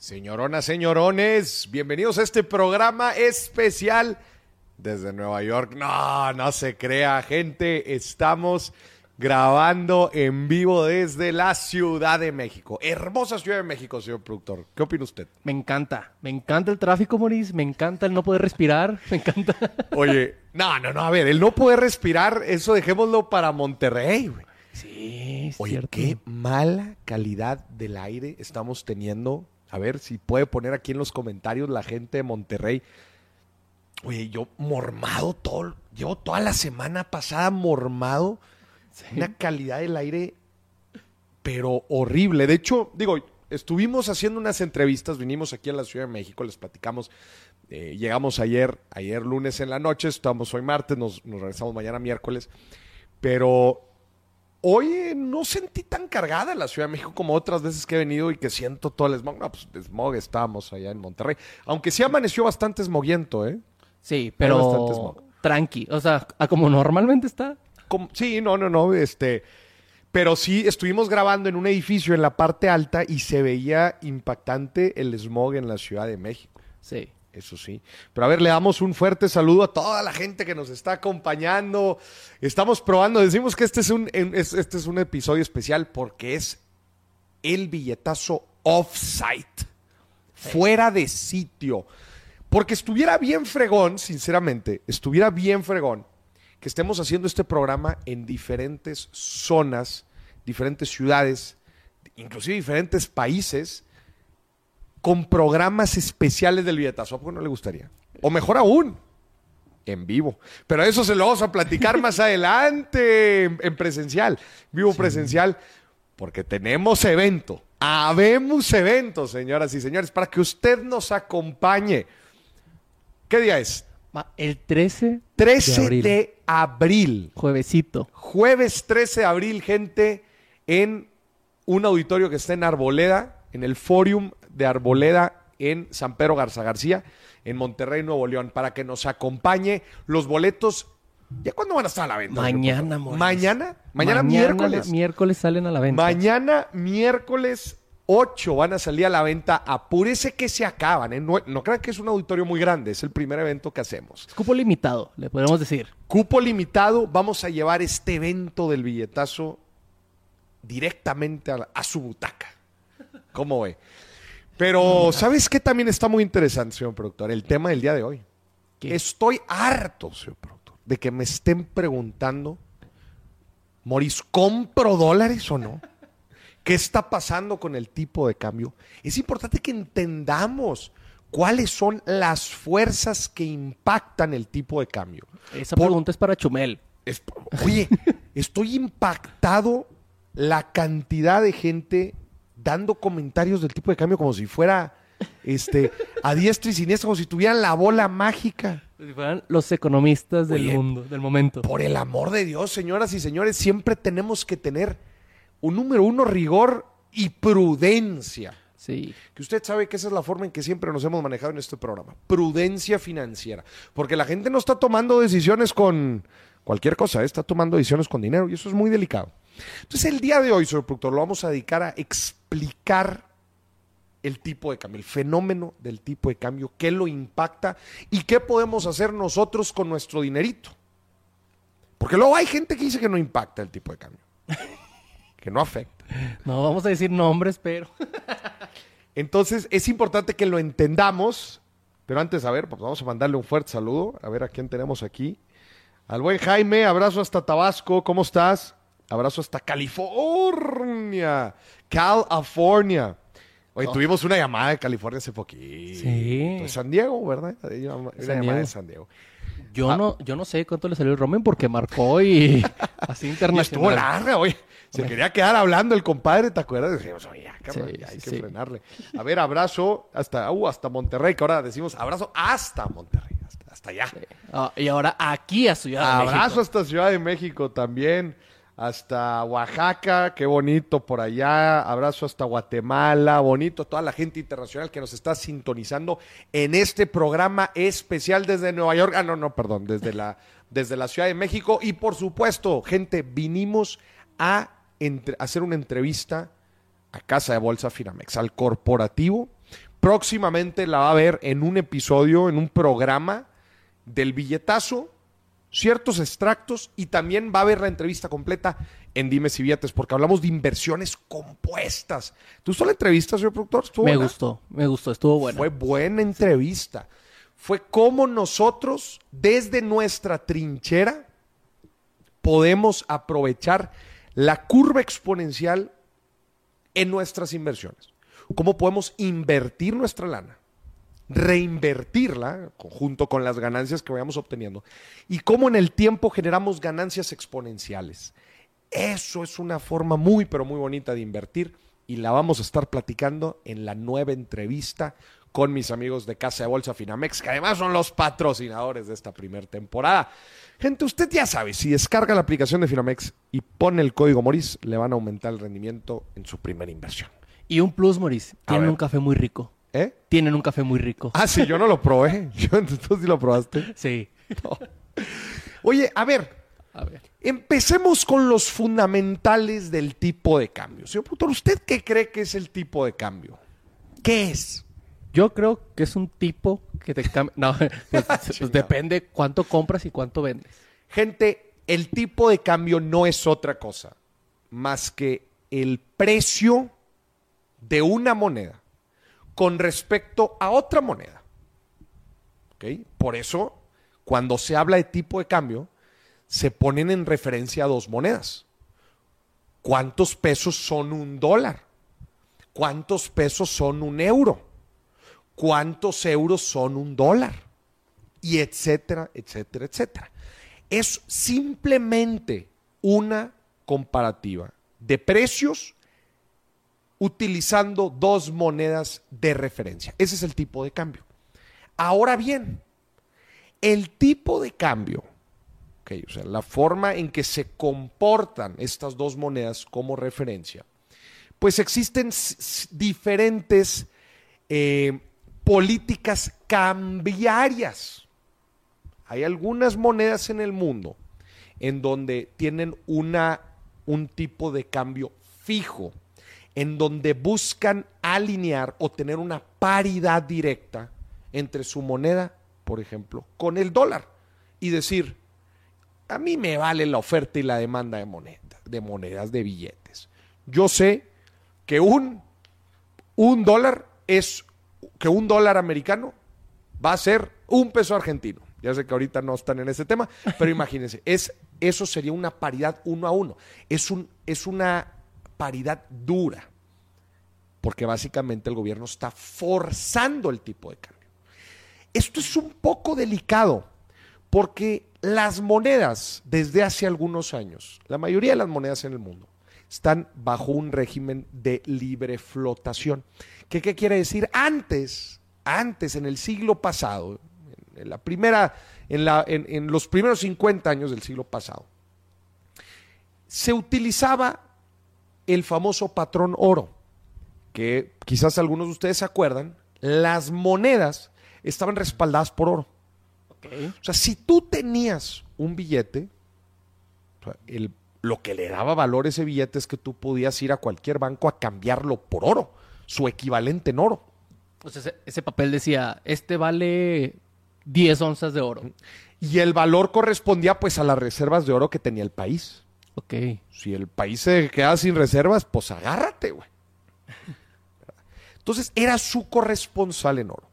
Señoronas, señorones, bienvenidos a este programa especial desde Nueva York. No, no se crea, gente. Estamos grabando en vivo desde la Ciudad de México. Hermosa Ciudad de México, señor productor. ¿Qué opina usted? Me encanta. Me encanta el tráfico, Moris. Me encanta el no poder respirar. Me encanta. Oye, no, no, no. A ver, el no poder respirar, eso dejémoslo para Monterrey, güey. Sí, es Oye, cierto. qué mala calidad del aire estamos teniendo. A ver si puede poner aquí en los comentarios la gente de Monterrey. Oye, yo mormado todo, llevo toda la semana pasada mormado. Una calidad del aire, pero horrible. De hecho, digo, estuvimos haciendo unas entrevistas, vinimos aquí a la Ciudad de México, les platicamos. eh, llegamos ayer, ayer lunes en la noche, estamos hoy martes, nos, nos regresamos mañana miércoles. Pero hoy eh, no sentí tan cargada la Ciudad de México como otras veces que he venido y que siento todo el smog. No, pues smog estábamos allá en Monterrey. Aunque sí amaneció bastante smoguiento, ¿eh? Sí, Hay bastante pero smog. tranqui. O sea, a como normalmente está. Como- sí, no, no, no, este... Pero sí, estuvimos grabando en un edificio en la parte alta y se veía impactante el smog en la Ciudad de México. Sí. Eso sí. Pero a ver, le damos un fuerte saludo a toda la gente que nos está acompañando. Estamos probando, decimos que este es un, este es un episodio especial porque es el billetazo off-site, fuera de sitio. Porque estuviera bien fregón, sinceramente, estuviera bien fregón que estemos haciendo este programa en diferentes zonas, diferentes ciudades, inclusive diferentes países, con programas especiales del billetazo. ¿A poco no le gustaría? O mejor aún, en vivo. Pero eso se lo vamos a platicar más adelante en, en presencial, vivo presencial, porque tenemos evento. Habemos eventos, señoras y señores, para que usted nos acompañe. ¿Qué día es? El 13 13 abril. de abril. Juevesito. Jueves 13 de abril, gente, en un auditorio que está en Arboleda, en el Fórum de Arboleda en San Pedro Garza García, en Monterrey, Nuevo León, para que nos acompañe. Los boletos, ¿ya cuándo van a estar a la venta? Mañana, Moris. Mañana, mañana, miércoles. Miércoles salen a la venta. Mañana miércoles 8 van a salir a la venta. Apúrese que se acaban. ¿eh? No, no crean que es un auditorio muy grande, es el primer evento que hacemos. Cupo limitado, le podemos decir. Cupo limitado, vamos a llevar este evento del billetazo directamente a, la- a su butaca. ¿Cómo ve? Pero, ¿sabes qué también está muy interesante, señor productor? El tema del día de hoy. ¿Qué? Estoy harto, señor productor, de que me estén preguntando, Moris, ¿compro dólares o no? ¿Qué está pasando con el tipo de cambio? Es importante que entendamos cuáles son las fuerzas que impactan el tipo de cambio. Esa Por- pregunta es para Chumel. es- oye, estoy impactado la cantidad de gente dando comentarios del tipo de cambio como si fuera este a diestra y siniestra, como si tuvieran la bola mágica. Si fueran los economistas del Oye, mundo, del momento. Por el amor de Dios, señoras y señores, siempre tenemos que tener un número uno, rigor y prudencia. Sí. Que usted sabe que esa es la forma en que siempre nos hemos manejado en este programa. Prudencia financiera. Porque la gente no está tomando decisiones con cualquier cosa, ¿eh? está tomando decisiones con dinero y eso es muy delicado. Entonces el día de hoy, señor productor, lo vamos a dedicar a explicar el tipo de cambio, el fenómeno del tipo de cambio, qué lo impacta y qué podemos hacer nosotros con nuestro dinerito. Porque luego hay gente que dice que no impacta el tipo de cambio, que no afecta. No vamos a decir nombres, pero. Entonces es importante que lo entendamos. Pero antes, a ver, pues vamos a mandarle un fuerte saludo. A ver a quién tenemos aquí. Al buen Jaime, abrazo hasta Tabasco. ¿Cómo estás? Abrazo hasta California. California. Oye, tuvimos una llamada de California hace poquito. Sí. Pues San Diego, ¿verdad? Una San llamada Diego. de San Diego. Yo, Ah. no, yo no sé cuánto le salió el Romen porque marcó y así Y internacional. estuvo larga, oye. Se quería quedar hablando el compadre, ¿te acuerdas? Dijimos, oye, cabrón, Sí, hay sí, que sí. frenarle. A ver, abrazo hasta, uh, hasta Monterrey, que ahora decimos abrazo hasta Monterrey, hasta, hasta allá. Ah, y ahora aquí a Ciudad de Abrazo México. hasta Ciudad de México también, hasta Oaxaca, qué bonito por allá. Abrazo hasta Guatemala, bonito toda la gente internacional que nos está sintonizando en este programa especial desde Nueva York. Ah, no, no, perdón, desde la, desde la Ciudad de México. Y por supuesto, gente, vinimos a hacer una entrevista a Casa de Bolsa Finamex, al corporativo, próximamente la va a ver en un episodio, en un programa del billetazo, ciertos extractos y también va a ver la entrevista completa en Dime si Billetes, porque hablamos de inversiones compuestas. ¿Tú gustó la entrevista, señor productor? ¿Estuvo Me buena? gustó, me gustó, estuvo bueno. Fue buena entrevista. Fue como nosotros, desde nuestra trinchera, podemos aprovechar la curva exponencial en nuestras inversiones. Cómo podemos invertir nuestra lana, reinvertirla junto con las ganancias que vayamos obteniendo y cómo en el tiempo generamos ganancias exponenciales. Eso es una forma muy, pero muy bonita de invertir y la vamos a estar platicando en la nueva entrevista con mis amigos de Casa de Bolsa Finamex, que además son los patrocinadores de esta primera temporada. Gente, usted ya sabe, si descarga la aplicación de Finamex y pone el código Moris, le van a aumentar el rendimiento en su primera inversión. Y un plus, tienen ver. un café muy rico. ¿Eh? Tienen un café muy rico. Ah, sí, yo no lo probé. Yo, ¿Tú sí lo probaste? Sí. Oye, a ver, A ver. Empecemos con los fundamentales del tipo de cambio. Señor productor, ¿usted qué cree que es el tipo de cambio? ¿Qué es? Yo creo que es un tipo que te cambia. No, pues, pues depende cuánto compras y cuánto vendes. Gente, el tipo de cambio no es otra cosa más que el precio de una moneda con respecto a otra moneda. ¿Ok? Por eso, cuando se habla de tipo de cambio, se ponen en referencia dos monedas. ¿Cuántos pesos son un dólar? ¿Cuántos pesos son un euro? ¿Cuántos euros son un dólar? Y etcétera, etcétera, etcétera. Es simplemente una comparativa de precios utilizando dos monedas de referencia. Ese es el tipo de cambio. Ahora bien, el tipo de cambio, o sea, la forma en que se comportan estas dos monedas como referencia, pues existen diferentes eh, políticas cambiarias. Hay algunas monedas en el mundo en donde tienen una, un tipo de cambio fijo, en donde buscan alinear o tener una paridad directa entre su moneda, por ejemplo, con el dólar. Y decir, a mí me vale la oferta y la demanda de monedas, de monedas, de billetes. Yo sé que un, un dólar es, que un dólar americano va a ser un peso argentino. Ya sé que ahorita no están en ese tema, pero imagínense, es, eso sería una paridad uno a uno. Es, un, es una paridad dura, porque básicamente el gobierno está forzando el tipo de cambio. Esto es un poco delicado, porque las monedas desde hace algunos años, la mayoría de las monedas en el mundo, están bajo un régimen de libre flotación. ¿Qué, qué quiere decir? Antes, antes, en el siglo pasado, en la primera, en, la, en, en los primeros 50 años del siglo pasado, se utilizaba el famoso patrón oro, que quizás algunos de ustedes se acuerdan, las monedas estaban respaldadas por oro. O sea, si tú tenías un billete, o sea, el- lo que le daba valor a ese billete es que tú podías ir a cualquier banco a cambiarlo por oro, su equivalente en oro. Pues ese, ese papel decía, este vale 10 onzas de oro. Y el valor correspondía pues a las reservas de oro que tenía el país. Ok. Si el país se queda sin reservas, pues agárrate, güey. Entonces era su corresponsal en oro.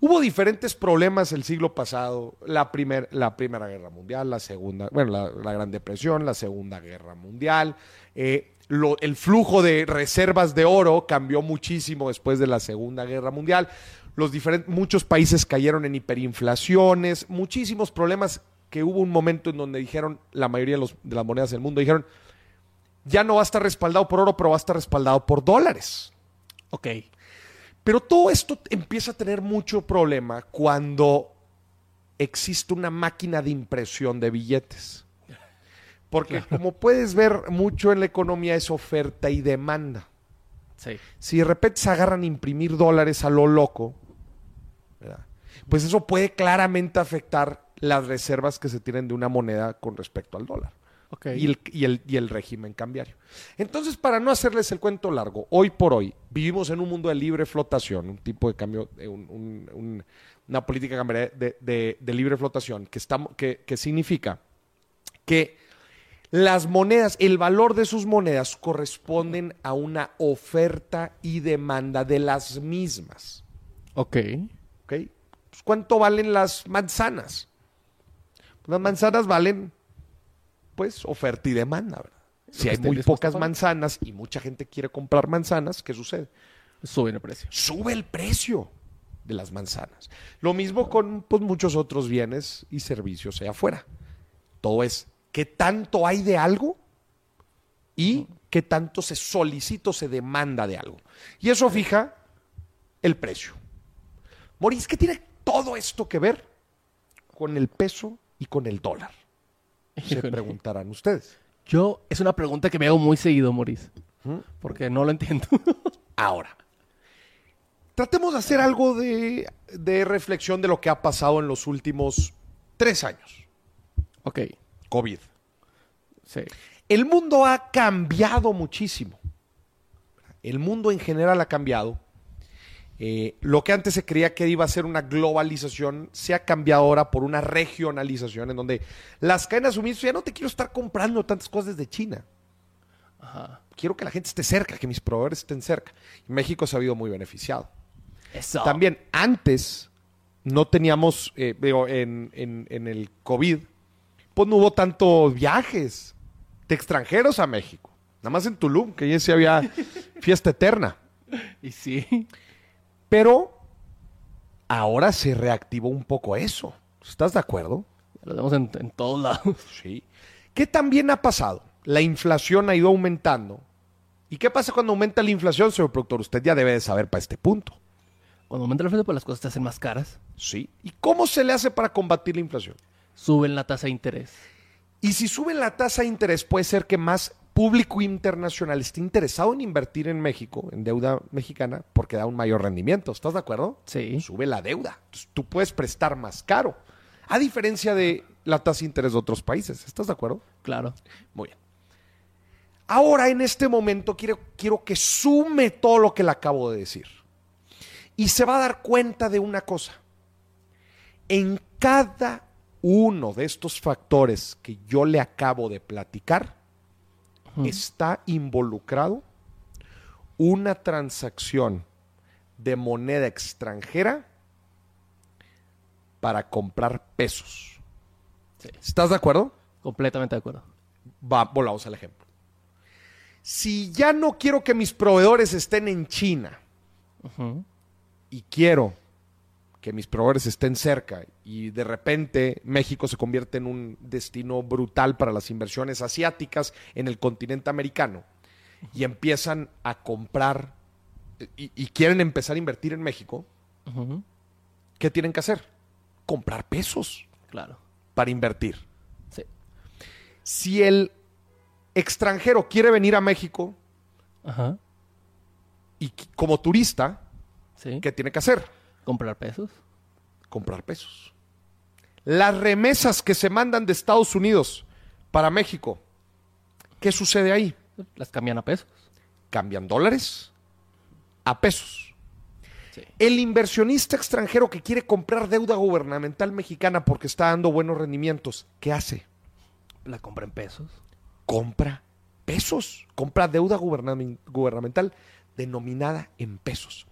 Hubo diferentes problemas el siglo pasado, la, primer- la Primera Guerra Mundial, la Segunda, bueno, la, Gran Depresión, la Segunda Guerra Mundial. eh, lo- el flujo de reservas de oro cambió muchísimo después de la Segunda Guerra Mundial. Los diferentes, muchos países cayeron en hiperinflaciones, muchísimos problemas que hubo un momento en donde dijeron, la mayoría de, los- de las monedas del mundo dijeron, ya no va a estar respaldado por oro, pero va a estar respaldado por dólares. Ok. Pero todo esto empieza a tener mucho problema cuando existe una máquina de impresión de billetes. Porque como puedes ver, mucho en la economía es oferta y demanda. Sí. Si de repente se agarran a imprimir dólares a lo loco, ¿verdad? pues eso puede claramente afectar las reservas que se tienen de una moneda con respecto al dólar. Y, el, y, el, y el régimen cambiario. Entonces, para no hacerles el cuento largo, hoy por hoy vivimos en un mundo de libre flotación, un tipo de cambio, un- un- un- una política cambiaria de, de- de libre flotación, que, estamos, que, que significa que las monedas, el valor de sus monedas corresponden a una oferta y demanda de las mismas. Ok. ¿ok? Pues, ¿Cuánto valen las manzanas? Las manzanas valen, pues, oferta y demanda, ¿verdad? Si hay muy pocas manzanas y mucha gente quiere comprar manzanas, ¿qué sucede? Suben el precio. Sube el precio de las manzanas. Lo mismo con pues, muchos otros bienes y servicios allá afuera. Todo es, ¿qué tanto hay de algo? Y qué tanto se solicita o se demanda de algo. Y eso fija el precio. Moris, ¿qué tiene todo esto que ver con el peso y con el dólar? Se preguntarán ustedes. Yo, es una pregunta que me hago muy seguido, Maurice. ¿Mm? Porque no lo entiendo. Ahora, tratemos de hacer algo de, de reflexión de lo que ha pasado en los últimos tres años. ok. COVID. Sí. El mundo ha cambiado muchísimo. El mundo en general ha cambiado. Eh, lo que antes se creía que iba a ser una globalización se ha cambiado ahora por una regionalización en donde las cadenas de suministro ya no te quiero estar comprando tantas cosas desde China. Ajá. Quiero que la gente esté cerca, que mis proveedores estén cerca. México se ha habido muy beneficiado. Eso. También antes no teníamos, eh, digo, en, en- en el COVID, pues no hubo tantos viajes de extranjeros a México. Nada más en Tulum, que ya sí había fiesta eterna. Y sí. Pero ahora se reactivó un poco eso. ¿Estás de acuerdo? Lo vemos en, en todos lados. Sí. ¿Qué también ha pasado? La inflación ha ido aumentando. ¿Y qué pasa cuando aumenta la inflación, señor productor? Usted ya debe de saber para este punto. Cuando aumenta el precio, pues las cosas se hacen más caras. Sí. ¿Y cómo se le hace para combatir la inflación? Suben la tasa de interés. Y si suben la tasa de interés, puede ser que más público internacional esté interesado en invertir en México, en deuda mexicana, porque da un mayor rendimiento. ¿Estás de acuerdo? Sí. Sube la deuda. Entonces, tú puedes prestar más caro. A diferencia de la tasa de interés de otros países. ¿Estás de acuerdo? Claro. Muy bien. Ahora, en este momento, quiero, quiero que sume todo lo que le acabo de decir. Y se va a dar cuenta de una cosa. En cada uno de estos factores que yo le acabo de platicar, está involucrado una transacción de moneda extranjera para comprar pesos. Sí. ¿Estás de acuerdo? Completamente de acuerdo. Va, volvamos al ejemplo. Si ya no quiero que mis proveedores estén en China y quiero que mis proveedores estén cerca y de repente México se convierte en un destino brutal para las inversiones asiáticas en el continente americano y empiezan a comprar y, y quieren empezar a invertir en México. ¿qué tienen que hacer? Comprar pesos Claro. para invertir. Sí. Si el extranjero quiere venir a México Ajá. y como turista, Sí. ¿qué tiene que hacer? Comprar pesos. Comprar pesos. Las remesas que se mandan de Estados Unidos para México, ¿qué sucede ahí? Las cambian a pesos. Cambian dólares a pesos. Sí. El inversionista extranjero que quiere comprar deuda gubernamental mexicana porque está dando buenos rendimientos, ¿qué hace? La compra en pesos. Compra pesos, compra deuda gubernamen- gubernamental denominada en pesos.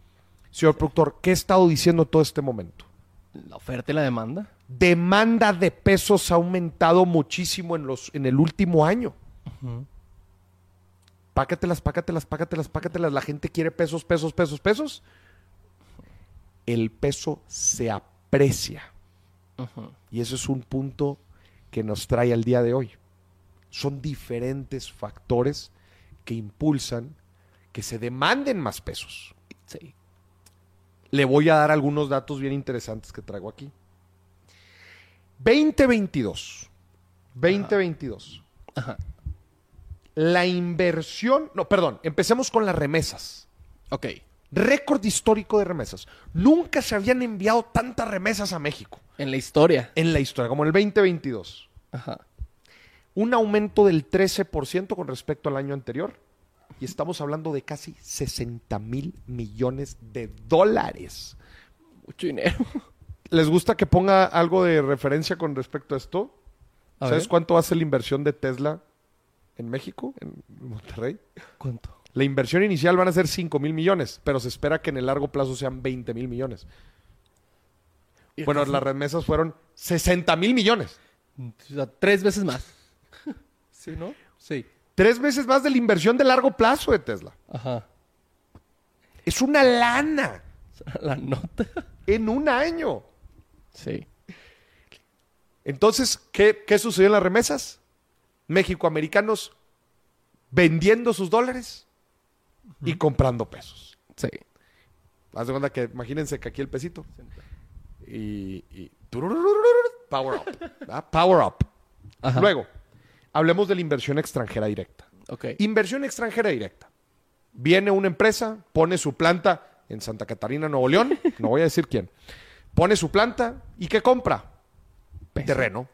Señor productor, ¿qué he estado diciendo todo este momento? La oferta y la demanda. demanda de pesos ha aumentado muchísimo en, los, en el último año. Ujú. Pácatelas, pácatelas, pácatelas, pácatelas. La gente quiere pesos, pesos, pesos, pesos. El peso se aprecia. Y eso es un punto que nos trae al día de hoy. Son diferentes factores que impulsan que se demanden más pesos. Sí. Le voy a dar algunos datos bien interesantes que traigo aquí. 2022. 2022. Ajá. La inversión, no, perdón, empecemos con las remesas. Ok. Récord histórico de remesas. Nunca se habían enviado tantas remesas a México En la historia. en la historia, como en el 2022. Ajá. un aumento del 13% con respecto al año anterior. Y estamos hablando de casi 60 mil millones de dólares. Mucho dinero. ¿Les gusta que ponga algo de referencia con respecto a esto? A ¿Sabes ver. cuánto hace la inversión de Tesla en México, en Monterrey? ¿Cuánto? La inversión inicial van a ser 5 mil millones, pero se espera que en el largo plazo sean 20 mil millones. Bueno, las remesas fueron 60 mil millones. O sea, tres veces más. ¿Sí, no? Sí. Tres veces más de la inversión de largo plazo de Tesla. Ajá. Es una lana La nota. en un año. Sí. Entonces, ¿qué, qué sucedió en las remesas? México-americanos vendiendo sus dólares y comprando pesos. Sí. Haz de cuenta que imagínense que aquí el pesito. Y, y- power up. ¿verdad? Power up. Ajá. Luego, hablemos de la inversión extranjera directa. Ok. Inversión extranjera directa. Viene una empresa, pone su planta en Santa Catarina, Nuevo León, no voy a decir quién. Pone su planta y ¿qué compra? Peso. Terreno,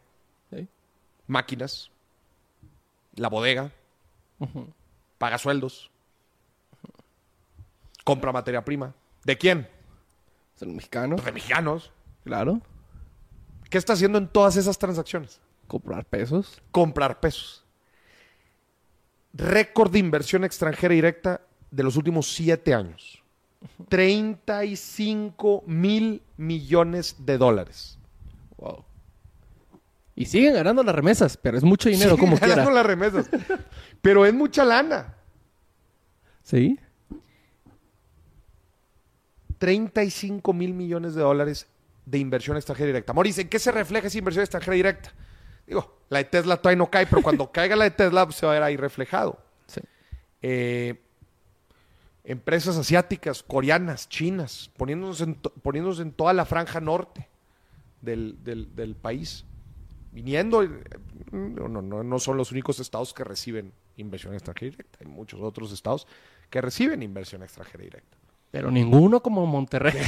Sí. máquinas, la bodega, paga sueldos, compra materia prima. ¿De quién? Son mexicanos. Pues de mexicanos. Claro. ¿Qué está haciendo en todas esas transacciones? Comprar pesos. Comprar pesos. Récord de inversión extranjera directa de los últimos siete años. 35 mil millones de dólares. Wow. Y siguen ganando las remesas, pero es mucho dinero Siguen como ganando quiera. las remesas. Pero es mucha lana. Sí. 35 mil millones de dólares de inversión extranjera directa. Maurice, ¿en qué se refleja esa inversión extranjera directa? Digo, la de Tesla todavía no cae, pero cuando caiga la de Tesla pues, se va a ver ahí reflejado. Sí. Eh, empresas asiáticas, coreanas, chinas, poniéndonos en, poniéndonos en toda la franja norte del, del- del país. Viniendo, eh, no, no, no, no son los únicos estados que reciben inversión extranjera directa. Hay muchos otros estados que reciben inversión extranjera directa. Pero ninguno como Monterrey.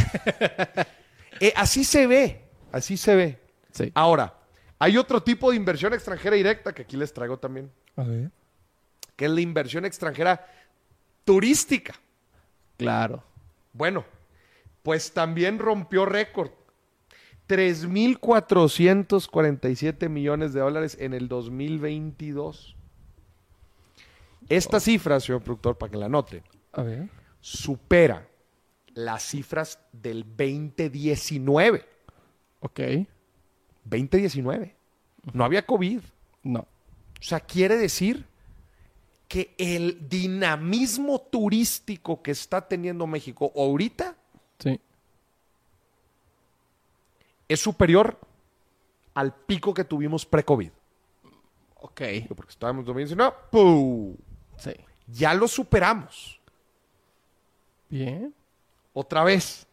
Eh, así se ve, así se ve. Sí. Ahora, hay otro tipo de inversión extranjera directa que aquí les traigo también, A ver. que es la inversión extranjera turística. Claro. Bueno, pues también rompió récord. 3.447 millones de dólares en el 2022. Esta cifra, señor productor, para que la note, A ver. supera las cifras del 2019. Ok. 2019. No había COVID. No. O sea, quiere decir que el dinamismo turístico que está teniendo México ahorita Sí. es superior al pico que tuvimos pre-COVID. Ok. Porque estábamos en 2019, ¡pum! Sí. Ya lo superamos. Bien. Otra vez.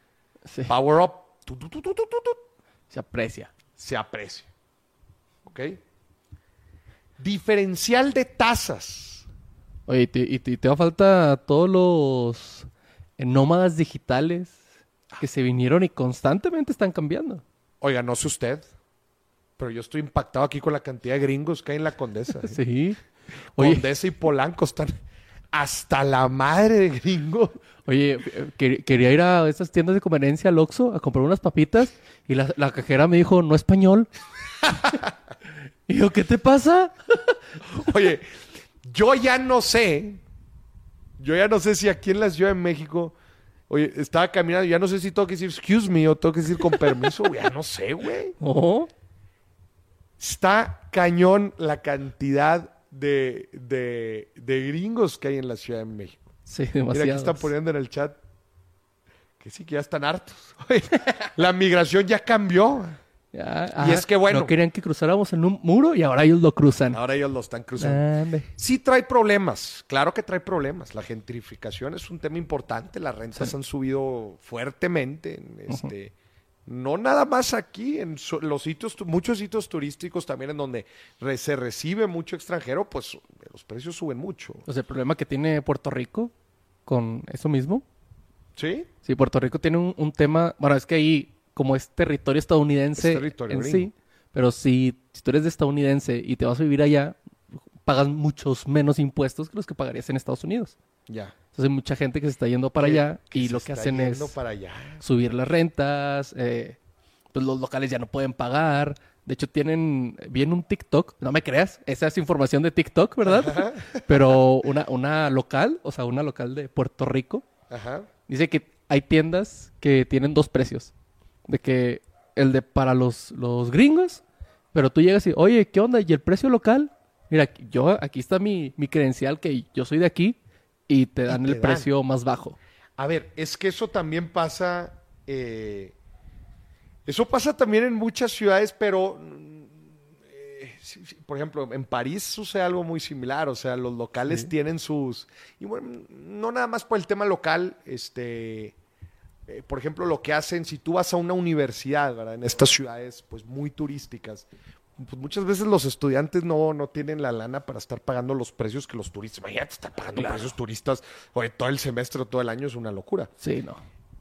Sí. Power up. Tu, tu, tu. Se aprecia. Se aprecia. ¿Ok? Diferencial de tasas. Oye, y te, y te, y te va a falta todos los eh, nómadas digitales que se vinieron y constantemente están cambiando. Oiga, no sé usted, pero yo estoy impactado aquí con la cantidad de gringos que hay en la Condesa. ¿eh? Sí. Oye, Condesa y Polanco están hasta la madre de gringos. oye, que- quería ir a esas tiendas de conveniencia al Oxxo a comprar unas papitas y la, la cajera me dijo, no español. y yo, ¿qué te pasa? Oye, yo ya no sé, yo ya no sé si aquí en la Ciudad de México, oye, estaba caminando, ya no sé si tengo que decir excuse me o tengo que decir con permiso, güey, ya no sé, güey. Oh, Está cañón la cantidad de, de, de gringos que hay en la Ciudad de México. sí, Mira, aquí demasiado. están poniendo en el chat que sí, que ya están hartos. La migración ya cambió. Y es que bueno. No querían que cruzáramos en un muro y ahora ellos lo cruzan. Ahora ellos lo están cruzando. Ah. Sí trae problemas, claro que trae problemas. La gentrificación es un tema importante, las rentas han subido fuertemente. en este, No nada más aquí, en los sitios, muchos sitios turísticos también en donde re- se recibe mucho extranjero, pues los precios suben mucho. O sea, el problema que tiene Puerto Rico con eso mismo. ¿Sí? Sí, Puerto Rico tiene un, un tema. Bueno, es que ahí, como es territorio estadounidense Es territorio en gringo. sí, pero si, si tú eres de estadounidense y te vas a vivir allá, pagas muchos menos impuestos que los que pagarías en Estados Unidos. Ya. Entonces hay mucha gente que se está yendo para allá y lo que hacen es yendo para allá. subir las rentas, eh, pues los locales ya no pueden pagar. De hecho, tienen, viene un TikTok, no me creas, esa es información de TikTok, ¿verdad? Pero una, una local, o sea, una local de Puerto Rico, Ajá. dice que hay tiendas que tienen dos precios. De que el de para los, los gringos, pero tú llegas y, oye, ¿qué onda? ¿Y el precio local? Mira, yo, aquí está mi, mi credencial que yo soy de aquí y te dan te el dan. precio más bajo. A ver, es que eso también pasa. eh, eso pasa también en muchas ciudades, pero. eh, por ejemplo, en París sucede algo muy similar. O sea, los locales tienen sus. Y bueno, no nada más por el tema local, este. eh, por ejemplo, lo que hacen, si tú vas a una universidad, ¿verdad? En estas ciudades, pues muy turísticas, pues muchas veces los estudiantes no, no tienen la lana para estar pagando los precios que los turistas. Imagínate estar pagando Claro. precios turistas oye, todo el semestre o todo el año es una locura. Sí, no.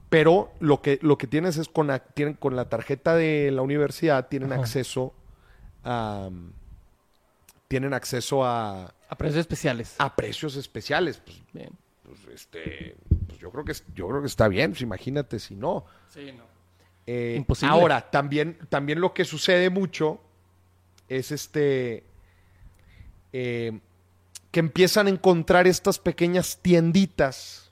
Pero lo que, lo que tienes es con la, tienen, con la tarjeta de la universidad tienen Ajá. acceso a tienen acceso a, A precios especiales. a precios especiales. Pues, Bien. pues, este, pues yo creo que yo creo que está bien. Pues imagínate si no. Sí, no. Eh, Imposible. Ahora, también, también lo que sucede mucho es este eh, que empiezan a encontrar estas pequeñas tienditas,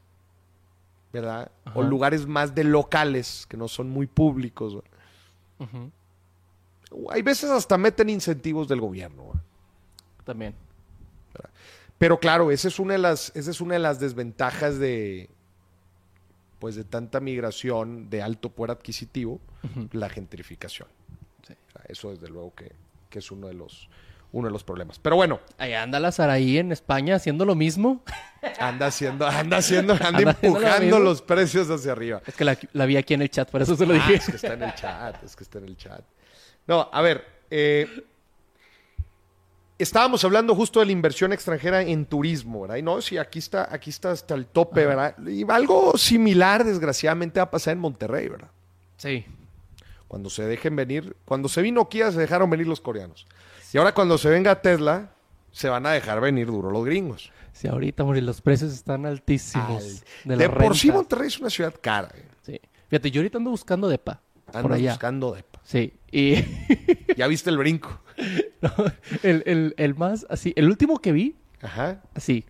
¿verdad? O lugares más de locales que no son muy públicos. Hay veces hasta meten incentivos del gobierno. ¿verdad? También. Pero claro, esa es una de las, esa es una de las desventajas de pues de tanta migración de alto poder adquisitivo, la gentrificación. Sí. O sea, eso desde luego que, que es uno de los uno de los problemas. Pero bueno, Ahí anda la Saraí en España haciendo lo mismo. anda haciendo, anda haciendo, anda, Anda haciendo lo empujando los precios hacia arriba. Es que la, la vi aquí en el chat, por eso se lo Ah, dije. es que está en el chat, es que está en el chat. No, a ver, eh, estábamos hablando justo de la inversión extranjera en turismo, ¿verdad? Y no, sí, aquí está, aquí está hasta el tope, ¿verdad? Y algo similar, desgraciadamente, va a pasar en Monterrey, ¿verdad? Sí. Cuando se dejen venir, cuando se vino Kia, se dejaron venir los coreanos. Y ahora cuando se venga Tesla, se van a dejar venir duro los gringos. Sí, ahorita, Mori, los precios están altísimos. Al- de de por sí. Monterrey es una ciudad cara. ¿eh? Sí. Fíjate, yo ahorita ando buscando depa. por allá. buscando depa. Sí. Y Ya viste el brinco. no, el, el- el más así, el último que vi, Ajá, así,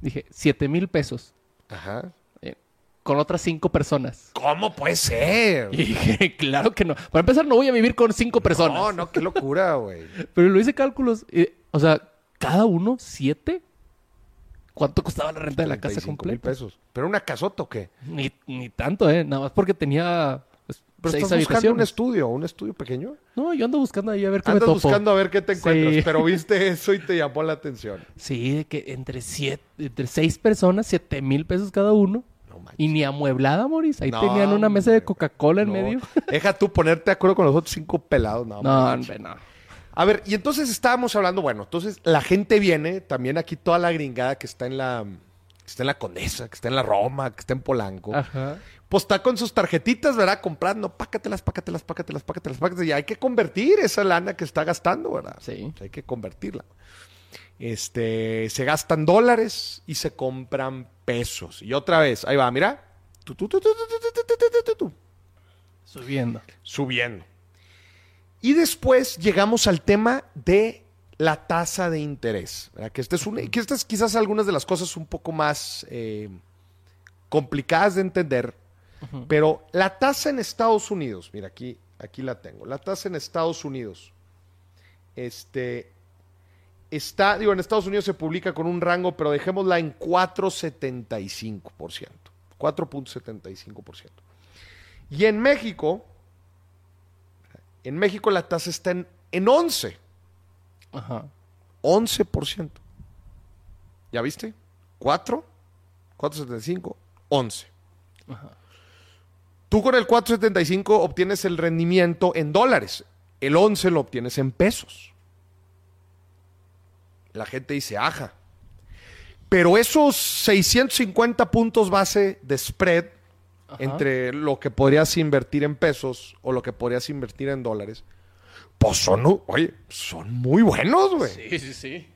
dije, siete mil pesos. ajá. Con otras cinco personas. ¿Cómo puede ser? Y dije, claro que no. Para empezar, no voy a vivir con cinco personas. No, no, qué locura, güey. Pero lo hice cálculos. y, o sea, cada uno, siete. ¿Cuánto costaba la renta de la casa 35 mil completa? pesos. ¿Pero una casota o qué? Ni, ni tanto, ¿eh? Nada más porque tenía pues, Pero seis estás buscando un estudio, un estudio pequeño. No, yo ando buscando ahí a ver qué Andas me topo. buscando a ver qué te encuentras, Sí. pero viste eso y te llamó la atención. Sí, de que entre siete, entre seis personas, siete mil pesos cada uno. Manches. Y ni amueblada, Moris. Ahí No, tenían una mesa de. Coca-Cola en No. medio. Deja tú ponerte de acuerdo con los otros cinco pelados. No, No, hombre, no. A ver, y entonces estábamos hablando, bueno, entonces la gente viene, también aquí toda la gringada que está en la, que está en la Condesa, que está en la Roma, que está en Polanco, Ajá. pues está con sus tarjetitas, ¿verdad? Comprando, pácatelas, pácatelas, pácatelas, pácatelas, pácatelas, y hay que convertir esa lana que está gastando, ¿verdad? Sí. Hay que convertirla. Este, se gastan dólares y se compran pesos. Y otra vez, ahí va, mira. Subiendo. Subiendo. Y después llegamos al tema de la tasa de interés. Que, este es quizás algunas de las cosas un poco más complicadas de entender. Pero la tasa en Estados Unidos, mira, aquí, aquí la tengo. La tasa en Estados Unidos este, está, digo, en Estados Unidos se publica con un rango, pero dejémosla en 4.75%. 4.75%. Y en México, en México la tasa está en, en 11. Ajá. 11%. ¿Ya viste? 4, 4.75, 11. Tú con el 4.75 obtienes el rendimiento en dólares. El 11 lo obtienes en pesos. La gente dice, aja. Pero esos 650 puntos base de spread Ajá. entre lo que podrías invertir en pesos o lo que podrías invertir en dólares, pues son, oye, son muy buenos, güey. Sí, sí, sí.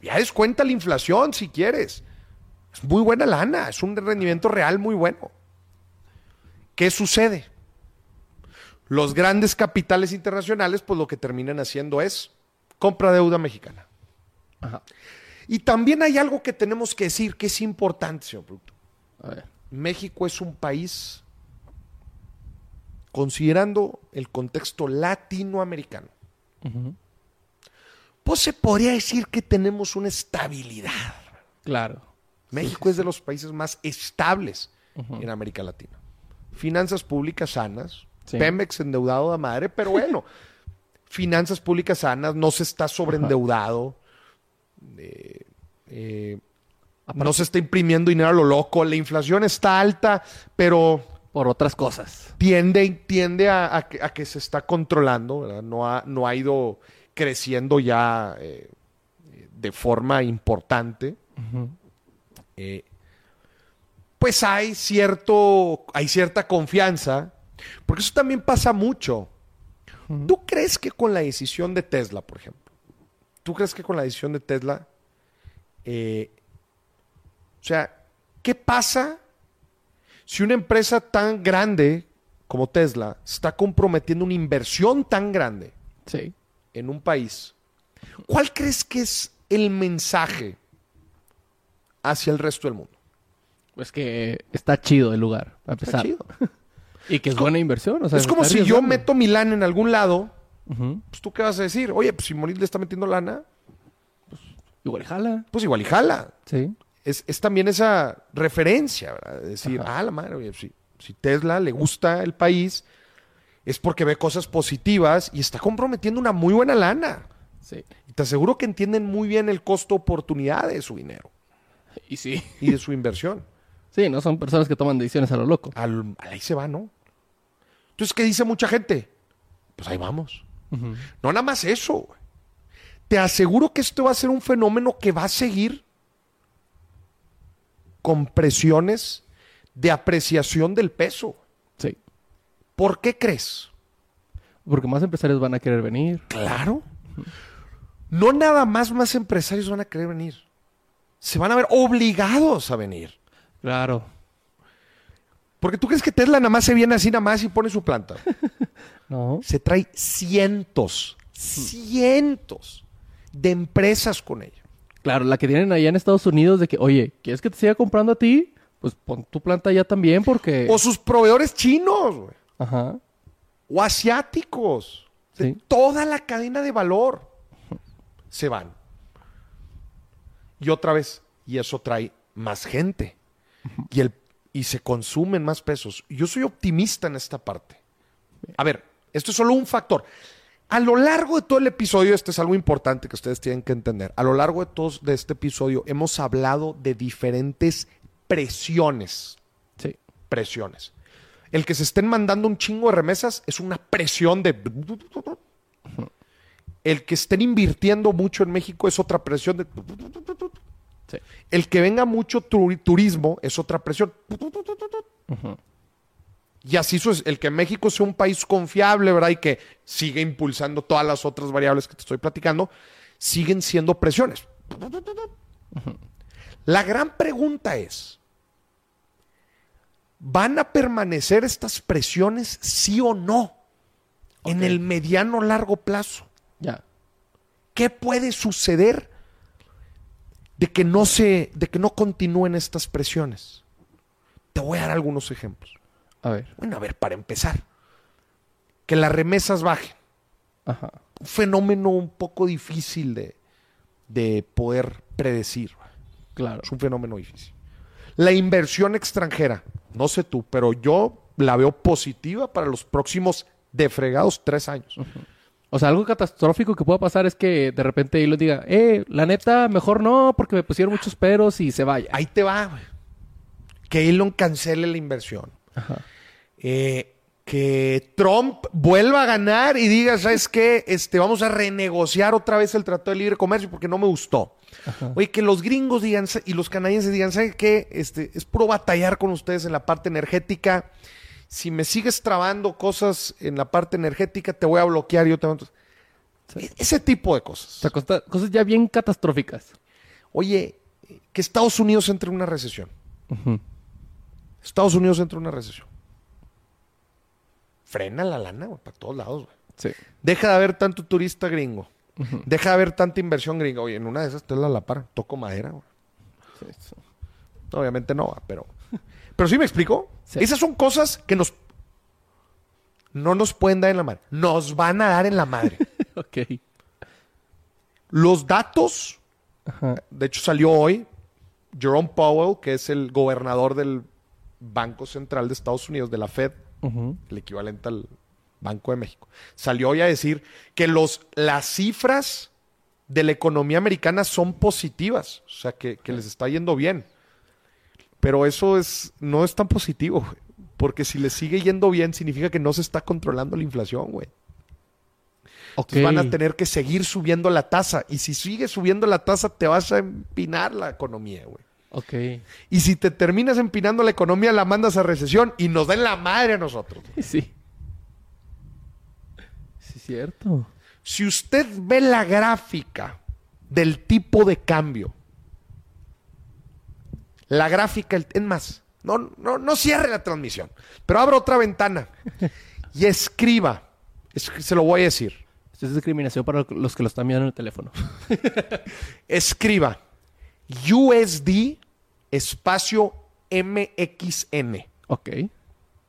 Ya descuenta la inflación si quieres. Es muy buena lana, es un rendimiento real muy bueno. ¿Qué sucede? Los grandes capitales internacionales, pues lo que terminan haciendo es compra deuda mexicana. Ajá. Y también hay algo que tenemos que decir que es importante, señor productor. A ver. México es un país, considerando el contexto latinoamericano, pues se podría decir que tenemos una estabilidad. Claro. México es de los países más estables en América Latina. Finanzas públicas sanas, Sí. Pemex endeudado de madre, pero bueno, finanzas públicas sanas, no se está sobreendeudado, eh, eh, no se está imprimiendo dinero a lo loco, la inflación está alta, pero Por otras cosas. tiende, tiende a, a que, a que se está controlando, ¿verdad? No, ha, no ha ido creciendo ya eh, de forma importante. Eh, pues hay cierto, hay cierta confianza, porque eso también pasa mucho. ¿Tú crees que con la decisión de Tesla, por ejemplo, tú crees que con la decisión de Tesla, eh, o sea, ¿qué pasa si una empresa tan grande como Tesla está comprometiendo una inversión tan grande Sí. en un país? ¿Cuál crees que es el mensaje hacia el resto del mundo? Pues que está chido el lugar, a Está pesar. chido. Y que es buena inversión. O sea, es como está si yo meto mi lana en algún lado, Pues tú qué vas a decir, oye, pues si Moris le está metiendo lana, Igual jala. pues igual y jala. Sí. Es, es también esa referencia, ¿verdad? De decir, Ajá. ah, la madre, oye, si, si Tesla le gusta el país, es porque ve cosas positivas y está comprometiendo una muy buena lana. Sí. Y te aseguro que entienden muy bien el costo-oportunidad de su dinero Y sí. y de su inversión. Sí, no son personas que toman decisiones a lo loco. Al, ahí se va, ¿no? Entonces, ¿qué dice mucha gente? Pues ahí vamos. No nada más eso. Te aseguro que esto va a ser un fenómeno que va a seguir con presiones de apreciación del peso. Sí. ¿Por qué crees? Porque más empresarios van a querer venir. Claro. No nada más más empresarios van a querer venir. Se van a ver obligados a venir. Claro. Porque tú crees que Tesla nada más se viene así nada más y pone su planta. No. Se trae cientos, cientos de empresas con ella. Claro, la que tienen allá en Estados Unidos de que, oye, ¿quieres que te siga comprando a ti? Pues pon tu planta allá también porque... O sus proveedores chinos, güey. Ajá. o asiáticos. De Sí. Toda la cadena de valor se van. Y otra vez, y eso trae más gente. Y, el, y se consumen más pesos. Yo soy optimista en esta parte. A ver, esto es solo un factor. A lo largo de todo el episodio, este es algo importante que ustedes tienen que entender. A lo largo de todo de este episodio hemos hablado de diferentes presiones Sí. presiones. El que se estén mandando un chingo de remesas es una presión de... El que estén invirtiendo mucho en México es otra presión de... Sí. El que venga mucho turi- turismo es otra presión. Y así es, el que México sea un país confiable, ¿verdad? Y que siga impulsando todas las otras variables que te estoy platicando, siguen siendo presiones. La gran pregunta es, ¿van a permanecer estas presiones sí o no en el mediano largo plazo? Ya. ¿Qué puede suceder de que no se, de que no continúen estas presiones? Te voy a dar algunos ejemplos. A ver. Bueno, a ver, para empezar, que las remesas bajen. Ajá. Un fenómeno un poco difícil de, de poder predecir. Claro. Es un fenómeno difícil. La inversión extranjera, no sé tú, pero yo la veo positiva para los próximos de fregados tres años. O sea, algo catastrófico que pueda pasar es que de repente Elon diga, eh, la neta, mejor no, porque me pusieron muchos peros y se vaya. Ahí te va, güey. Que Elon cancele la inversión. Ajá. Eh, que Trump vuelva a ganar y diga, ¿sabes qué? Este, vamos a renegociar otra vez el Tratado de Libre Comercio porque no me gustó. Oye, que los gringos digan y los canadienses digan, ¿sabes qué? Este, es puro batallar con ustedes en la parte energética. Si me sigues trabando cosas en la parte energética, te voy a bloquear. Yo te... Sí. Ese tipo de O cosas. sea, costa- cosas ya bien catastróficas. Oye, que Estados Unidos entre en una recesión. Estados Unidos entra en una recesión. Frena la lana, güey, para todos lados, güey. Sí. Deja de haber tanto turista gringo. Deja de haber tanta inversión gringa. Oye, en una de esas te la la par. Toco madera, güey. Sí, sí. Obviamente no, va, pero. Pero sí me explico. Sí. Esas son cosas que nos. No nos pueden dar en la madre. Nos van a dar en la madre. ok. Los datos, Ajá. de hecho salió hoy, Jerome Powell, que es el gobernador del Banco Central de Estados Unidos, de la Fed, el equivalente al Banco de México, salió hoy a decir que los, las cifras de la economía americana son positivas, o sea, que, que les está yendo bien. Pero eso es, no es tan positivo, güey, porque si les sigue yendo bien significa que no se está controlando la inflación, güey. Ok. Entonces van a tener que seguir subiendo la tasa. Y si sigue subiendo la tasa, te vas a empinar la economía, güey. Ok. Y si te terminas empinando la economía, la mandas a recesión y nos den la madre a nosotros. Sí. Sí, cierto. Si usted ve la gráfica del tipo de cambio, la gráfica, el- es más, no, no, no cierre la transmisión, pero abra otra ventana y escriba, es se lo voy a decir, Esto es discriminación para los que lo están mirando en el teléfono. escriba USD espacio MXN, ok.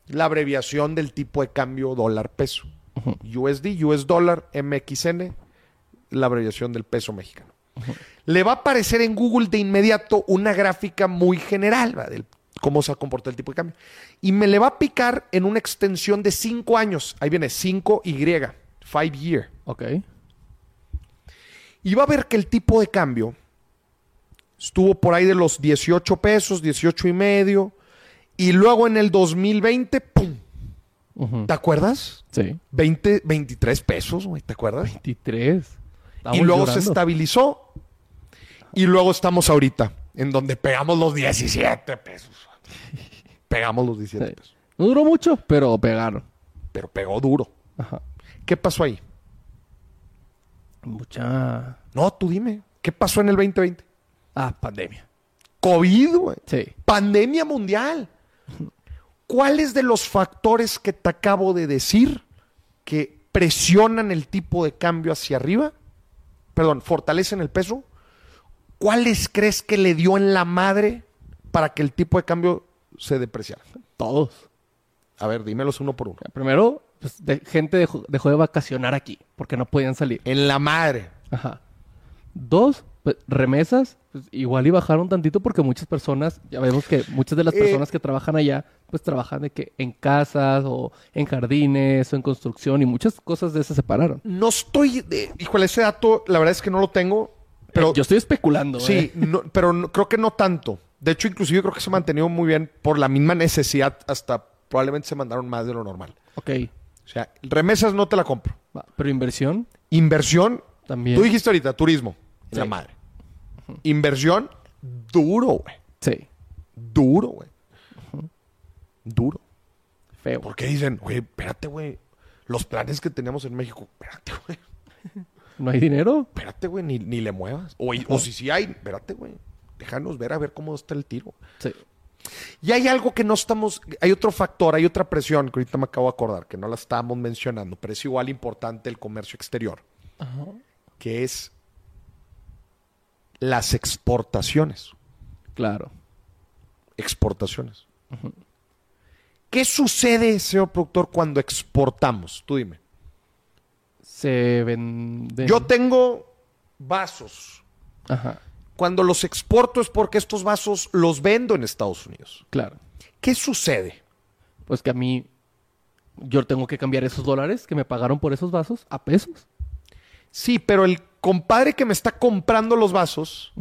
la abreviación del tipo de cambio dólar peso. USD, US dólar, MXN, la abreviación del peso mexicano. Le va a aparecer en Google de inmediato una gráfica muy general ¿va? del cómo se comporta el tipo de cambio. Y me le va a picar en una extensión de 5 años. Ahí viene 5Y, 5 year. Ok. Y va a ver que el tipo de cambio estuvo por ahí de los 18 pesos, 18 y medio. Y luego en el 2020, ¡pum! Ujú. ¿Te acuerdas? Sí. 20, 23 pesos, güey, ¿te acuerdas? 23. y luego se estabilizó. Y luego estamos ahorita, en donde pegamos los 17 pesos. Pegamos los 17 Sí. pesos. No duró mucho, pero pegaron. Pero pegó duro. Ajá. ¿Qué pasó ahí? Mucha. No, tú dime. ¿Qué pasó en el 2020? Ah, pandemia. COVID, güey. Sí. Pandemia mundial. ¿Cuáles de los factores que te acabo de decir que presionan el tipo de cambio hacia arriba? Perdón, fortalecen el peso. ¿Cuáles crees que le dio en la madre para que el tipo de cambio se depreciara? Todos. A ver, dímelos uno por uno. Primero, pues, de- gente dejó, dejó de vacacionar aquí porque no podían salir. En la madre. Ajá. Dos, pues, remesas, pues, igual y bajaron tantito porque muchas personas, ya vemos que muchas de las Eh. personas que trabajan allá, pues trabajan de que en casas o en jardines o en construcción y muchas cosas de esas se pararon. No estoy... de- híjole, ese dato, la verdad es que no lo tengo. Pero Eh, yo estoy especulando. Sí, ¿eh? no- pero no- creo que no tanto. De hecho, inclusive creo que se ha mantenido muy bien por la misma necesidad. Hasta probablemente se mandaron más de lo normal. Ok. O sea, remesas no te la compro. Pero inversión Inversión, también. tú dijiste ahorita, turismo. en La Sí. madre. Inversión, duro, güey. Sí. Duro, güey. Duro. Feo. Porque dicen, güey, espérate, güey. Los planes que teníamos en México, espérate, güey. ¿No hay dinero? Espérate, güey, ni, ni le muevas. O, o si sí hay, espérate, güey. Déjanos ver a ver cómo está el tiro. Sí. Y hay algo que no estamos, hay otro factor, hay otra presión que ahorita me acabo de acordar, que no la estábamos mencionando, pero es igual importante el comercio exterior, Ajá. que es las exportaciones. Claro. Exportaciones. ¿Qué sucede, señor productor, cuando exportamos? Tú dime. Se venden. Yo tengo vasos. Ajá. Cuando los exporto es porque estos vasos los vendo en Estados Unidos. Claro. ¿Qué sucede? Pues que a mí. Yo tengo que cambiar esos dólares que me pagaron por esos vasos a pesos. Sí, pero el compadre que me está comprando los vasos,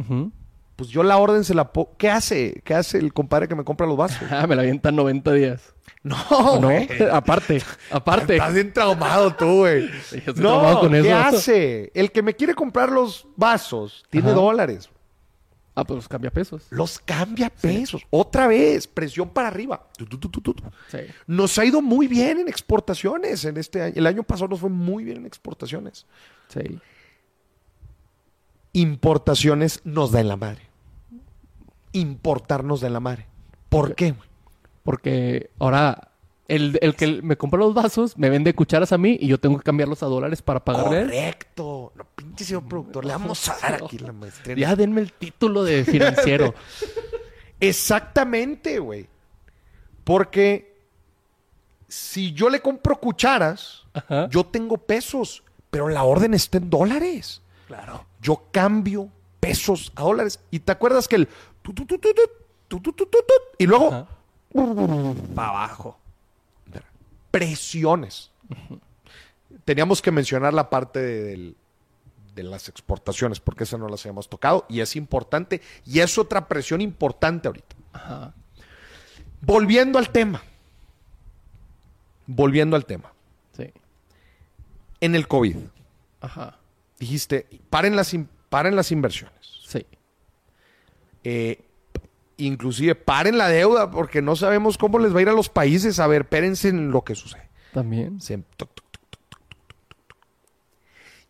pues yo la orden se la... ¿Qué hace? ¿Qué hace el compadre que me compra los vasos? Ah, me la avientan 90 días. No, ¿O no? aparte, aparte. Estás bien traumado tú, güey. Estoy traumado No, con ¿qué eso. hace? El que me quiere comprar los vasos tiene Ajá. dólares. Ah, pues cambia pesos. Los cambia pesos. Otra vez, presión para arriba. Sí. Nos ha ido muy bien en exportaciones en este año. El año pasado nos fue muy bien en exportaciones. Sí. importaciones nos da en la madre. Importarnos da en la madre. ¿Por qué? güey? Porque ahora el, el, que me compra los vasos me vende cucharas a mí y yo tengo que cambiarlos a dólares para pagarle. Correcto. No, pinche señor productor, le vamos a dar aquí la maestría. Ya denme el título de financiero. Exactamente, güey. Porque si yo le compro cucharas, yo tengo pesos, pero la orden está en dólares. Claro. Yo cambio pesos a dólares. Y te acuerdas que el. Y luego para abajo. Presiones. Teníamos que mencionar la parte de, del- de las exportaciones, porque esa no las habíamos tocado y es importante y es otra presión importante ahorita. Ajá. Volviendo al tema. Volviendo al tema. Sí. En el COVID, Ajá. dijiste, paren las, paren las inversiones. Sí. Eh, inclusive paren la deuda porque no sabemos cómo les va a ir a los países. A ver, espérense en lo que sucede. También.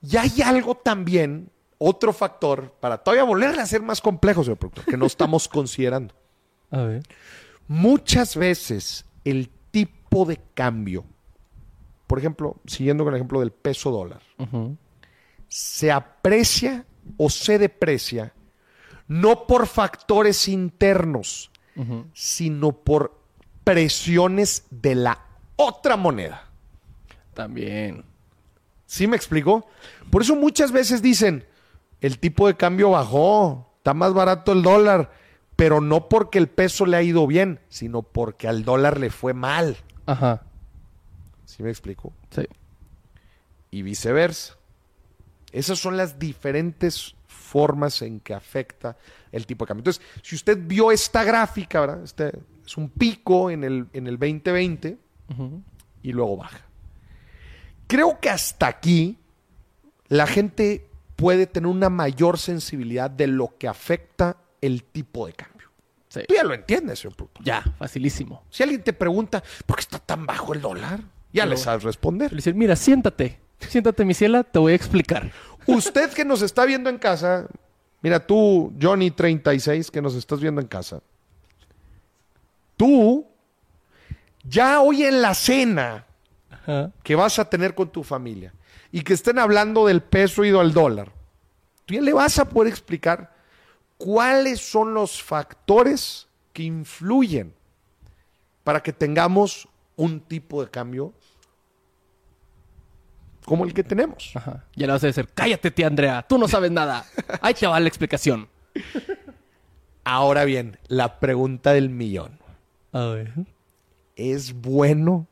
Y hay algo también, otro factor, para todavía volverle a ser más complejo, señor productor, que no estamos considerando. A ver. Muchas veces el tipo de cambio, por ejemplo, siguiendo con el ejemplo del peso dólar, se aprecia o se deprecia no por factores internos, sino por presiones de la otra moneda. También. ¿Sí me explico? Por eso muchas veces dicen, el tipo de cambio bajó, está más barato el dólar, pero no porque el peso le ha ido bien, sino porque al dólar le fue mal. Ajá. ¿Sí me explico? Sí. Y viceversa. Esas son las diferentes formas en que afecta el tipo de cambio. Entonces, si usted vio esta gráfica, ¿verdad? Este es un pico en el, en el 2020 Ujú. y luego baja. Creo que hasta aquí la gente puede tener una mayor sensibilidad de lo que afecta el tipo de cambio. Sí. Tú ya lo entiendes, señor productor. Ya, facilísimo. Si alguien te pregunta, ¿por qué está tan bajo el dólar? Ya Pero- le sabes responder. Le dicen, mira, siéntate. Siéntate, mi ciela, te voy a explicar. Usted que nos está viendo en casa, mira tú, Johnny 36, que nos estás viendo en casa. Tú, ya hoy en la cena Ajá. que vas a tener con tu familia y que estén hablando del peso y del dólar, tú ya le vas a poder explicar cuáles son los factores que influyen para que tengamos un tipo de cambio como el que tenemos. Ajá. Ya le vas a decir, cállate, tía Andrea, tú no sabes nada. Ahí te va la explicación. Ahora bien, la pregunta del millón. A ver. ¿Es bueno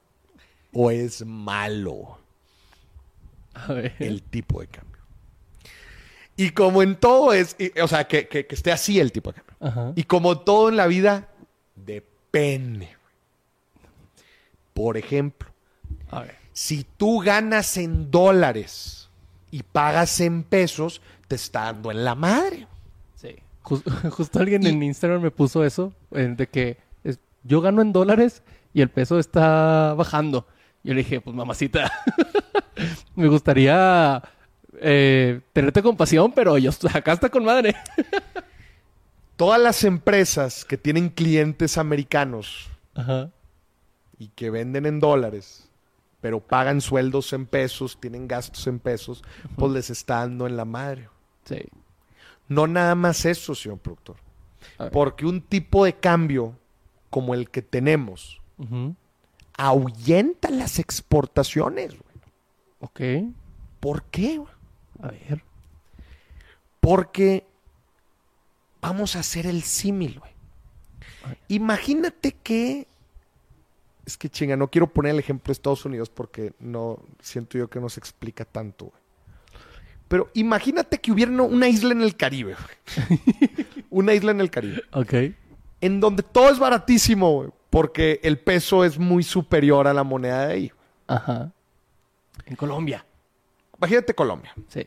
o es malo A ver. el tipo de cambio? Y como en todo es, y- o sea, que, que- que esté así el tipo de cambio. Ajá. Y como todo en la vida, depende. Por ejemplo, A ver. Si tú ganas en dólares y pagas en pesos, te está dando en la madre. Sí. Jus- justo alguien Y- en Instagram me puso eso, eh, de que es- yo gano en dólares y el peso está bajando. Yo le dije, pues mamacita, me gustaría eh, tenerte compasión, pero yo acá está con madre. Todas las empresas que tienen clientes americanos Ajá. y que venden en dólares, pero pagan sueldos en pesos, tienen gastos en pesos, pues les está dando en la madre. Sí. No nada más eso, señor productor. Porque un tipo de cambio como el que tenemos ahuyenta las exportaciones. güey. Ok. ¿Por qué? güey? A ver. Porque vamos a hacer el símil, güey. Imagínate que es que chinga, no quiero poner el ejemplo de Estados Unidos porque no siento yo que no se explica tanto, güey. Pero imagínate que hubiera una- isla en el Caribe, güey. una isla en el Caribe. Ok. En donde todo es baratísimo, güey. Porque el peso es muy superior a la moneda de ahí. Ajá. En Colombia. Imagínate Colombia. Sí.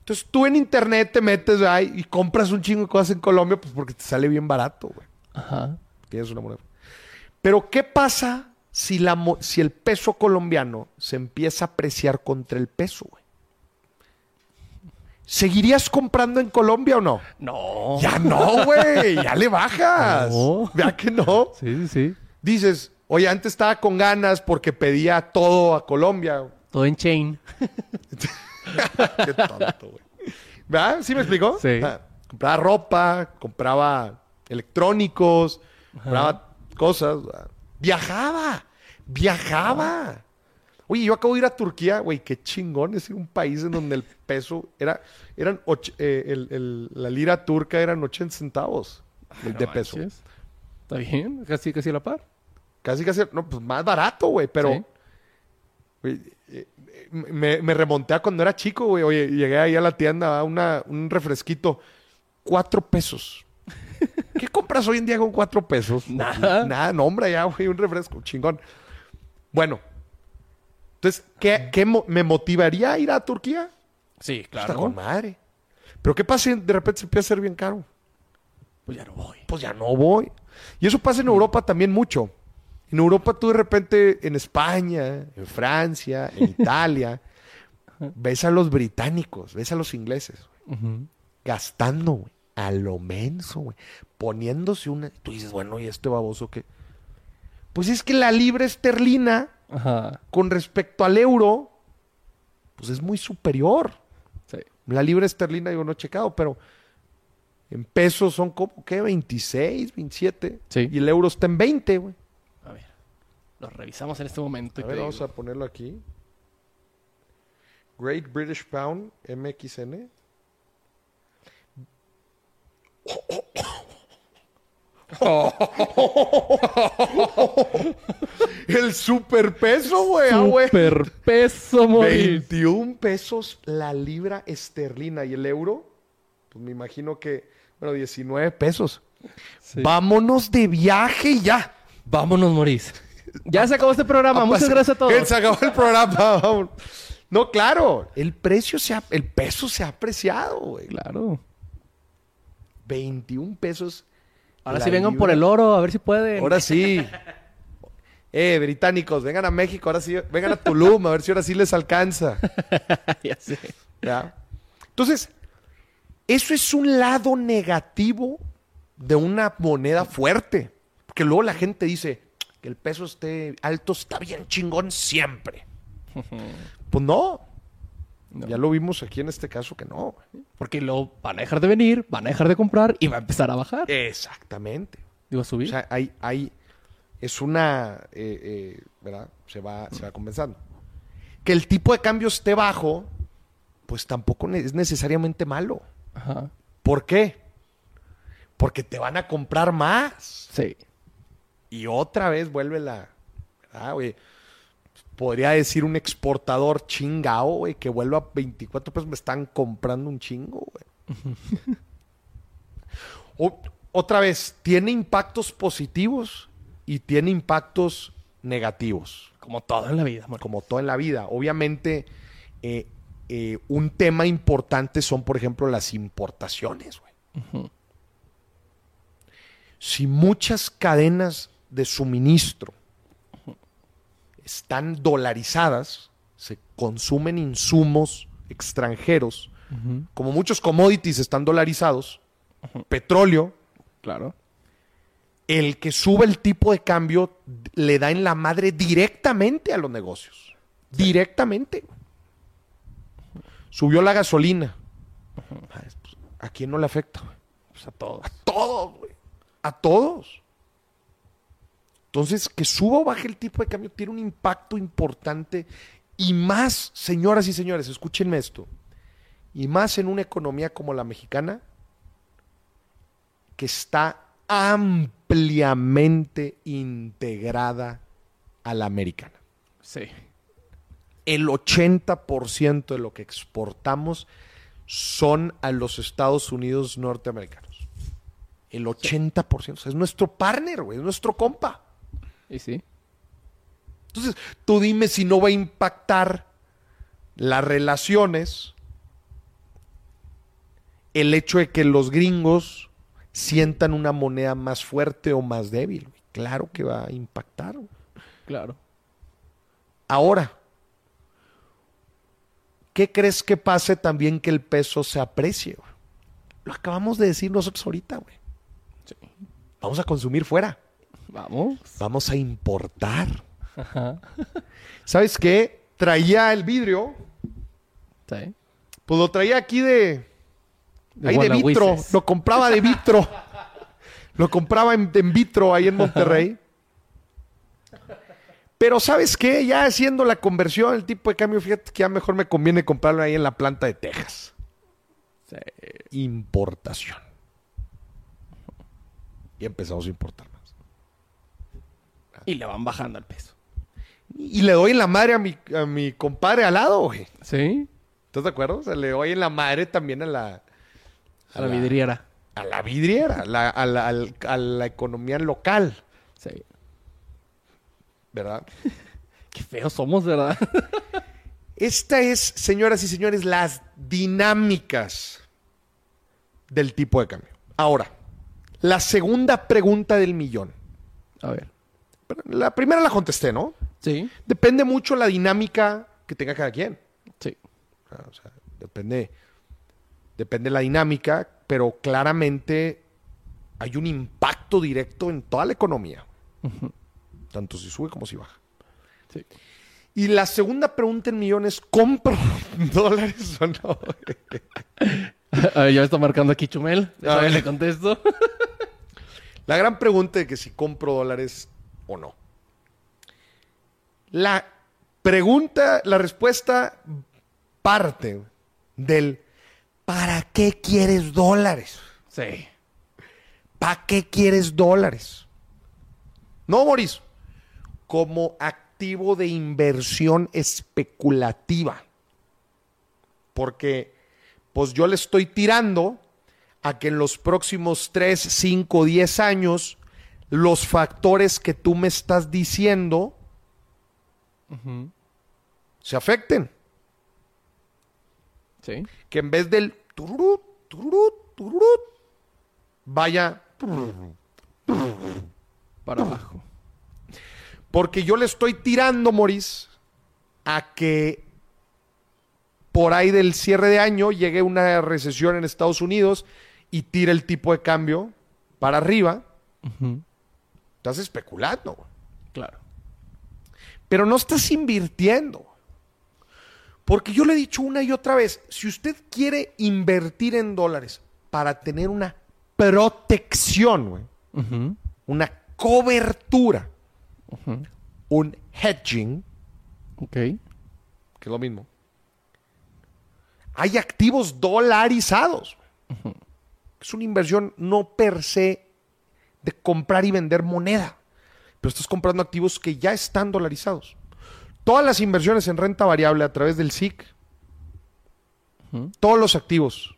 Entonces tú en internet te metes ahí y compras un chingo de cosas en Colombia, pues porque te sale bien barato, güey. Ajá. Tienes una moneda. Pero ¿qué pasa si, la, mo- si el peso colombiano se empieza a apreciar contra el peso, güey? ¿seguirías comprando en Colombia o no? No. Ya no, güey. Ya le bajas. No. Vea que no. Sí, sí, sí. Dices, oye, antes estaba con ganas porque pedía todo a Colombia. Todo en chain. Qué tonto, güey. ¿Verdad? ¿Sí me explicó? Sí. Ah, compraba ropa, compraba electrónicos, compraba cosas. Viajaba. Viajaba. Oye, yo acabo de ir a Turquía, güey, qué chingón es un país en donde el peso era, eran, och- eh, el- el- la lira turca eran 80 centavos de peso. Está bien, casi, casi a la par. Casi, casi, no, pues más barato, güey, pero... Sí. eh, eh, me, me remonté a cuando era chico, güey. Oye, llegué ahí a la tienda a una, un refresquito. Cuatro pesos. ¿Qué compras hoy en día con cuatro pesos? Nada. Nada, no, hombre, ya, güey, un refresco, chingón. Bueno. Entonces, ¿qué, qué mo- me motivaría a ir a Turquía? Sí, Está con madre. Pero ¿qué pasa si de repente se empieza a hacer bien caro? Pues ya no voy. pues ya no voy. Y eso pasa en Europa también mucho. En Europa tú de repente, en España, en Francia, en Italia, ves a los británicos, ves a los ingleses, güey, gastando, güey, a lo menso, güey, poniéndose una... Tú dices, bueno, ¿y este baboso qué? Pues es que la libra esterlina, Ajá. con respecto al euro, pues es muy superior. Sí. La libra esterlina, digo, no he checado, pero en pesos son como, ¿qué? 26, 27. Sí. Y el euro está en 20, güey. A ver. Lo revisamos en este momento. A ver, vamos digo. a ponerlo aquí. Great British Pound, MXN. El superpeso, güey. ah, güey. Superpeso, Moris. 21 pesos la libra esterlina y el euro, pues me imagino que, bueno, 19 pesos. Sí. Vámonos de viaje ya. Vámonos, Moris. Ya se acabó este programa. Muchas Pues, gracias a todos. Se acabó el programa. No, claro, el precio se ha, el peso se ha apreciado, güey. Claro. 21 pesos. Ahora sí vengan libra. por el oro, a ver si pueden. Ahora sí. Eh, británicos, vengan a México, ahora sí, vengan a Tulum, a ver si ahora sí les alcanza. ya sé. ¿Ya? Entonces, eso es un lado negativo de una moneda fuerte. Porque luego la gente dice que el peso esté alto, está bien chingón siempre. Pues no. No. Ya lo vimos aquí en este caso que no. Porque luego van a dejar de venir, van a dejar de comprar y va a empezar a bajar. Exactamente. Digo, a O subir. sea, hay, hay, es una, eh, eh, ¿verdad? Se va, se va compensando. Que el tipo de cambio esté bajo, pues tampoco es necesariamente malo. Ajá. ¿Por qué? Porque te van a comprar más. Sí. Y otra vez vuelve la. Ah, güey. Podría decir un exportador chingao, güey, que vuelva a 24 pesos. Me están comprando un chingo, güey. O- otra vez, tiene impactos positivos y tiene impactos negativos Como todo en la vida, como todo en la vida. Obviamente, eh, eh, un tema importante son, por ejemplo, las importaciones. güey. Si muchas cadenas de suministro están dolarizadas, se consumen insumos extranjeros, como muchos commodities están dolarizados, petróleo, Claro. el que sube el tipo de cambio le da en la madre directamente a los negocios. Directamente. Subió la gasolina. Pues, ¿A quién no le afecta? Pues a todos. A todos, güey. A todos. Entonces, que suba o baje el tipo de cambio tiene un impacto importante y más, señoras y señores, escúchenme esto, y más en una economía como la mexicana, que está ampliamente integrada a la americana. Sí. El 80% de lo que exportamos son a los Estados Unidos norteamericanos. El 80%. O sea, es nuestro partner, güey. Es nuestro compa. Y sí. Entonces, tú dime si no va a impactar las relaciones el hecho de que los gringos sientan una moneda más fuerte o más débil. Claro que va a impactar. Claro. Ahora, ¿qué crees que pase también que el peso se aprecie? güey? Lo acabamos de decir nosotros ahorita, güey. Sí. Vamos a consumir fuera. Vamos. Vamos a importar. Ajá. ¿Sabes qué? Traía el vidrio, Sí. pues lo traía aquí de... De ahí de vitro. Lo compraba de vitro. lo compraba en, en vitro ahí en Monterrey. Pero ¿sabes qué? Ya haciendo la conversión, el tipo de cambio, fíjate que ya mejor me conviene comprarlo ahí en la planta de Texas. Sí. Importación. Y empezamos a importar. Y le van bajando al peso. Y le doy en la madre a mi, a mi compadre al lado, güey. Sí. ¿Estás de acuerdo? O sea, le doy en la madre también a la... A la vidriera. A la vidriera, a la, a la- al- a la economía local, Sí. ¿verdad? Qué feos somos, ¿verdad? Esta es, señoras y señores, las dinámicas del tipo de cambio. Ahora, la segunda pregunta del millón. A ver. La primera la contesté, ¿no? Sí. Depende mucho la dinámica que tenga cada quien. Sí. Ah, O sea, depende, depende la dinámica, pero claramente hay un impacto directo en toda la economía. Tanto si sube como si baja. Sí. Y la segunda pregunta en millones, ¿compro dólares o no? A ver, ya me está marcando aquí Chumel. A ver, le contesto. La gran pregunta de que si compro dólares o no. La pregunta, la respuesta parte del ¿para qué quieres dólares? Sí. ¿Para qué quieres dólares? No, Moris. Como activo de inversión especulativa. Porque, pues yo le estoy tirando a que en los próximos 3, 5, 10 años, los factores que tú me estás diciendo se afecten. Sí. Que en vez del tururut, tururut, tururut, vaya Para abajo. Porque yo le estoy tirando, Moris, a que por ahí del cierre de año llegue una recesión en Estados Unidos y tire el tipo de cambio para arriba. Ujú. Estás especulando, güey. Claro. pero no estás invirtiendo. Porque yo le he dicho una y otra vez, si usted quiere invertir en dólares para tener una protección, güey, una cobertura, un hedging, Ok. que es lo mismo. Hay activos dolarizados. Es una inversión no per se de comprar y vender moneda, pero estás comprando activos que ya están dolarizados. Todas las inversiones en renta variable a través del SIC, todos los activos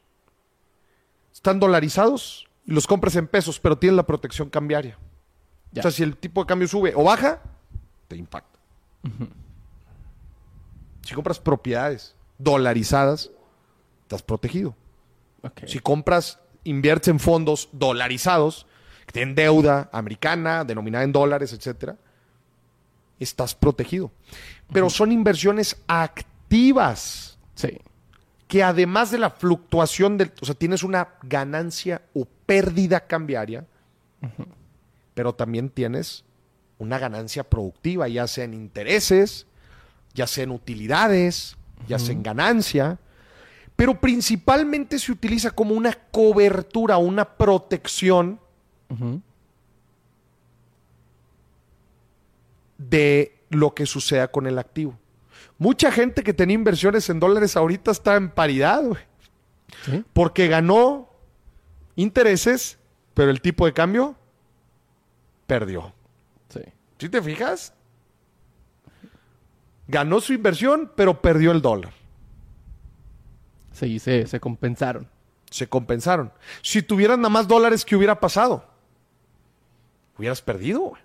están dolarizados y los compras en pesos, pero tienen la protección cambiaria. Ya. O sea, si el tipo de cambio sube o baja, te impacta. Si compras propiedades dolarizadas, estás protegido. Si compras, inviertes en fondos dolarizados, que tienen deuda americana, denominada en dólares, etcétera, estás protegido. Pero son inversiones activas. Sí. que además de la fluctuación del, o sea, tienes una ganancia o pérdida cambiaria, pero también tienes una ganancia productiva, ya sea en intereses, ya sea en utilidades, ya sea en ganancia, pero principalmente se utiliza como una cobertura, una protección De lo que suceda con el activo. Mucha gente que tenía inversiones en dólares ahorita está en paridad, güey. Sí. Porque ganó intereses, pero el tipo de cambio perdió. Sí. ¿Sí te fijas? Ganó su inversión, pero perdió el dólar. Sí, se, se compensaron. Se compensaron. Si tuvieras nada más dólares, ¿qué hubiera pasado? Hubieras perdido. güey.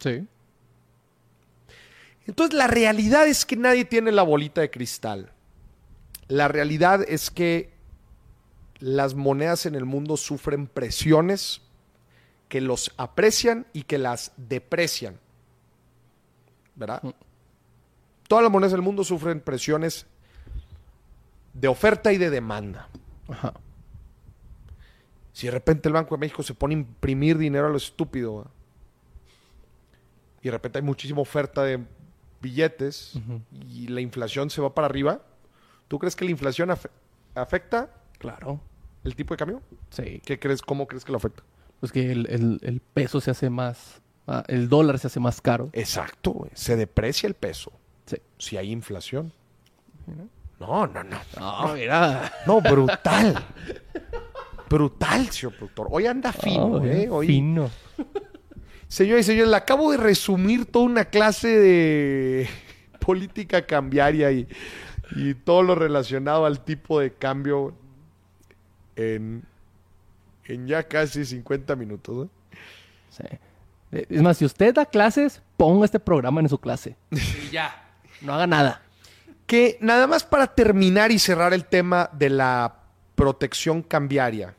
Sí. Entonces la realidad es que nadie tiene la bolita de cristal. La realidad es que las monedas en el mundo sufren presiones que los aprecian y que las deprecian. ¿Verdad? Todas las monedas del mundo sufren presiones de oferta y de demanda. Ajá. Si de repente el Banco de México se pone a imprimir dinero a lo estúpido, y de repente hay muchísima oferta de billetes y la inflación se va para arriba, ¿tú crees que la inflación afe- afecta Claro. el tipo de cambio? Sí. ¿Qué crees? ¿Cómo crees que lo afecta? Pues que el, el- el peso se hace más... ah, el dólar se hace más caro. Exacto, se deprecia el peso Sí. si hay inflación. No, no, no. No, mira. No, brutal. brutal, señor productor. Hoy anda fino, No, ¿eh? Hoy... Fino. Señores y señores, le acabo de resumir toda una clase de política cambiaria y, y todo lo relacionado al tipo de cambio en, en ya casi 50 minutos. ¿eh? Sí. Es más, si usted da clases, ponga este programa en su clase. Y ya. No haga nada. Que nada más para terminar y cerrar el tema de la protección cambiaria.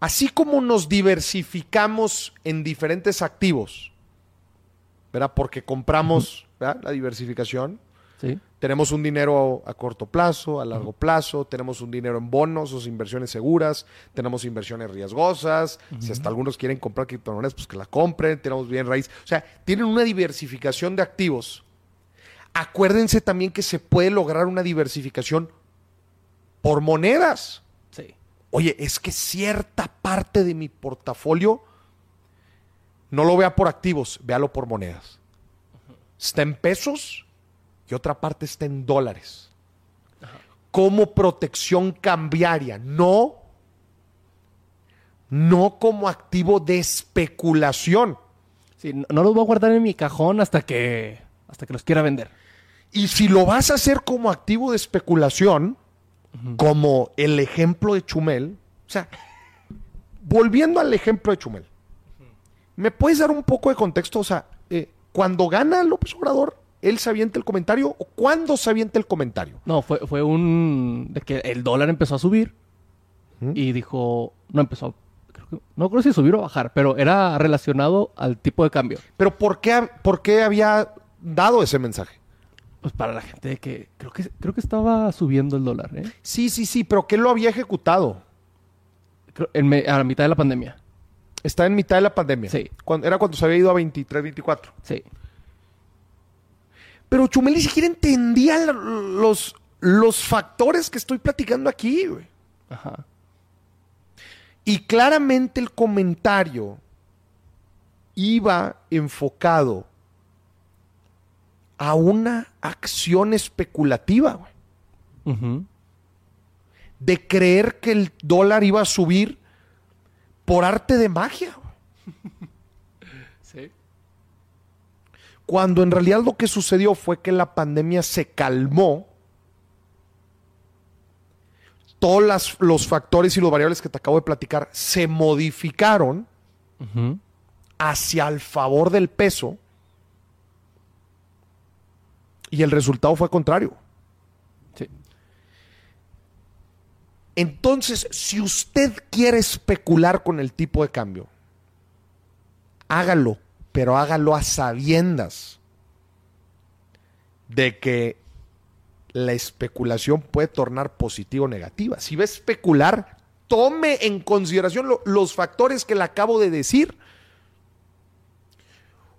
Así como nos diversificamos en diferentes activos, ¿verdad? Porque compramos ¿verdad? la diversificación, Sí. tenemos un dinero a, a corto plazo, a largo plazo, tenemos un dinero en bonos o inversiones seguras, tenemos inversiones riesgosas, si hasta algunos quieren comprar criptomonedas, pues que la compren, tenemos bien raíz. O sea, tienen una diversificación de activos. Acuérdense también que se puede lograr una diversificación por monedas. Oye, es que cierta parte de mi portafolio no lo vea por activos, véalo por monedas. Está en pesos y otra parte está en dólares. Como protección cambiaria, no, no como activo de especulación. Sí, no los voy a guardar en mi cajón hasta que hasta que los quiera vender. Y si lo vas a hacer como activo de especulación, como el ejemplo de Chumel, o sea, volviendo al ejemplo de Chumel, ¿me puedes dar un poco de contexto? O sea, eh, cuando gana López Obrador, ¿él se avienta el comentario o cuándo se avienta el comentario? No, fue, fue un... de que el dólar empezó a subir ¿Mm? y dijo... No empezó... creo que- no creo si subir o bajar, pero era relacionado al tipo de cambio. Pero ¿por qué, por qué había dado ese mensaje? Pues para la gente que... Creo que, creo que estaba subiendo el dólar, ¿eh? Sí, sí, sí, pero ¿qué lo había ejecutado? Creo- en me- a la mitad de la pandemia. Está en mitad de la pandemia. Sí. Cuando, era cuando se había ido a 23, 24. Sí. Pero Chumel ni siquiera entendía los, los factores que estoy platicando aquí, güey. Ajá. Y claramente el comentario iba enfocado a una acción especulativa, güey. De creer que el dólar iba a subir por arte de magia, güey. Sí. Cuando en realidad lo que sucedió fue que la pandemia se calmó. Todos las- los factores y los variables que te acabo de platicar se modificaron hacia el favor del peso y el resultado fue contrario. Sí. Entonces, si usted quiere especular con el tipo de cambio, hágalo, pero hágalo a sabiendas de que la especulación puede tornar positiva o negativa. Si va a especular, tome en consideración lo- los factores que le acabo de decir.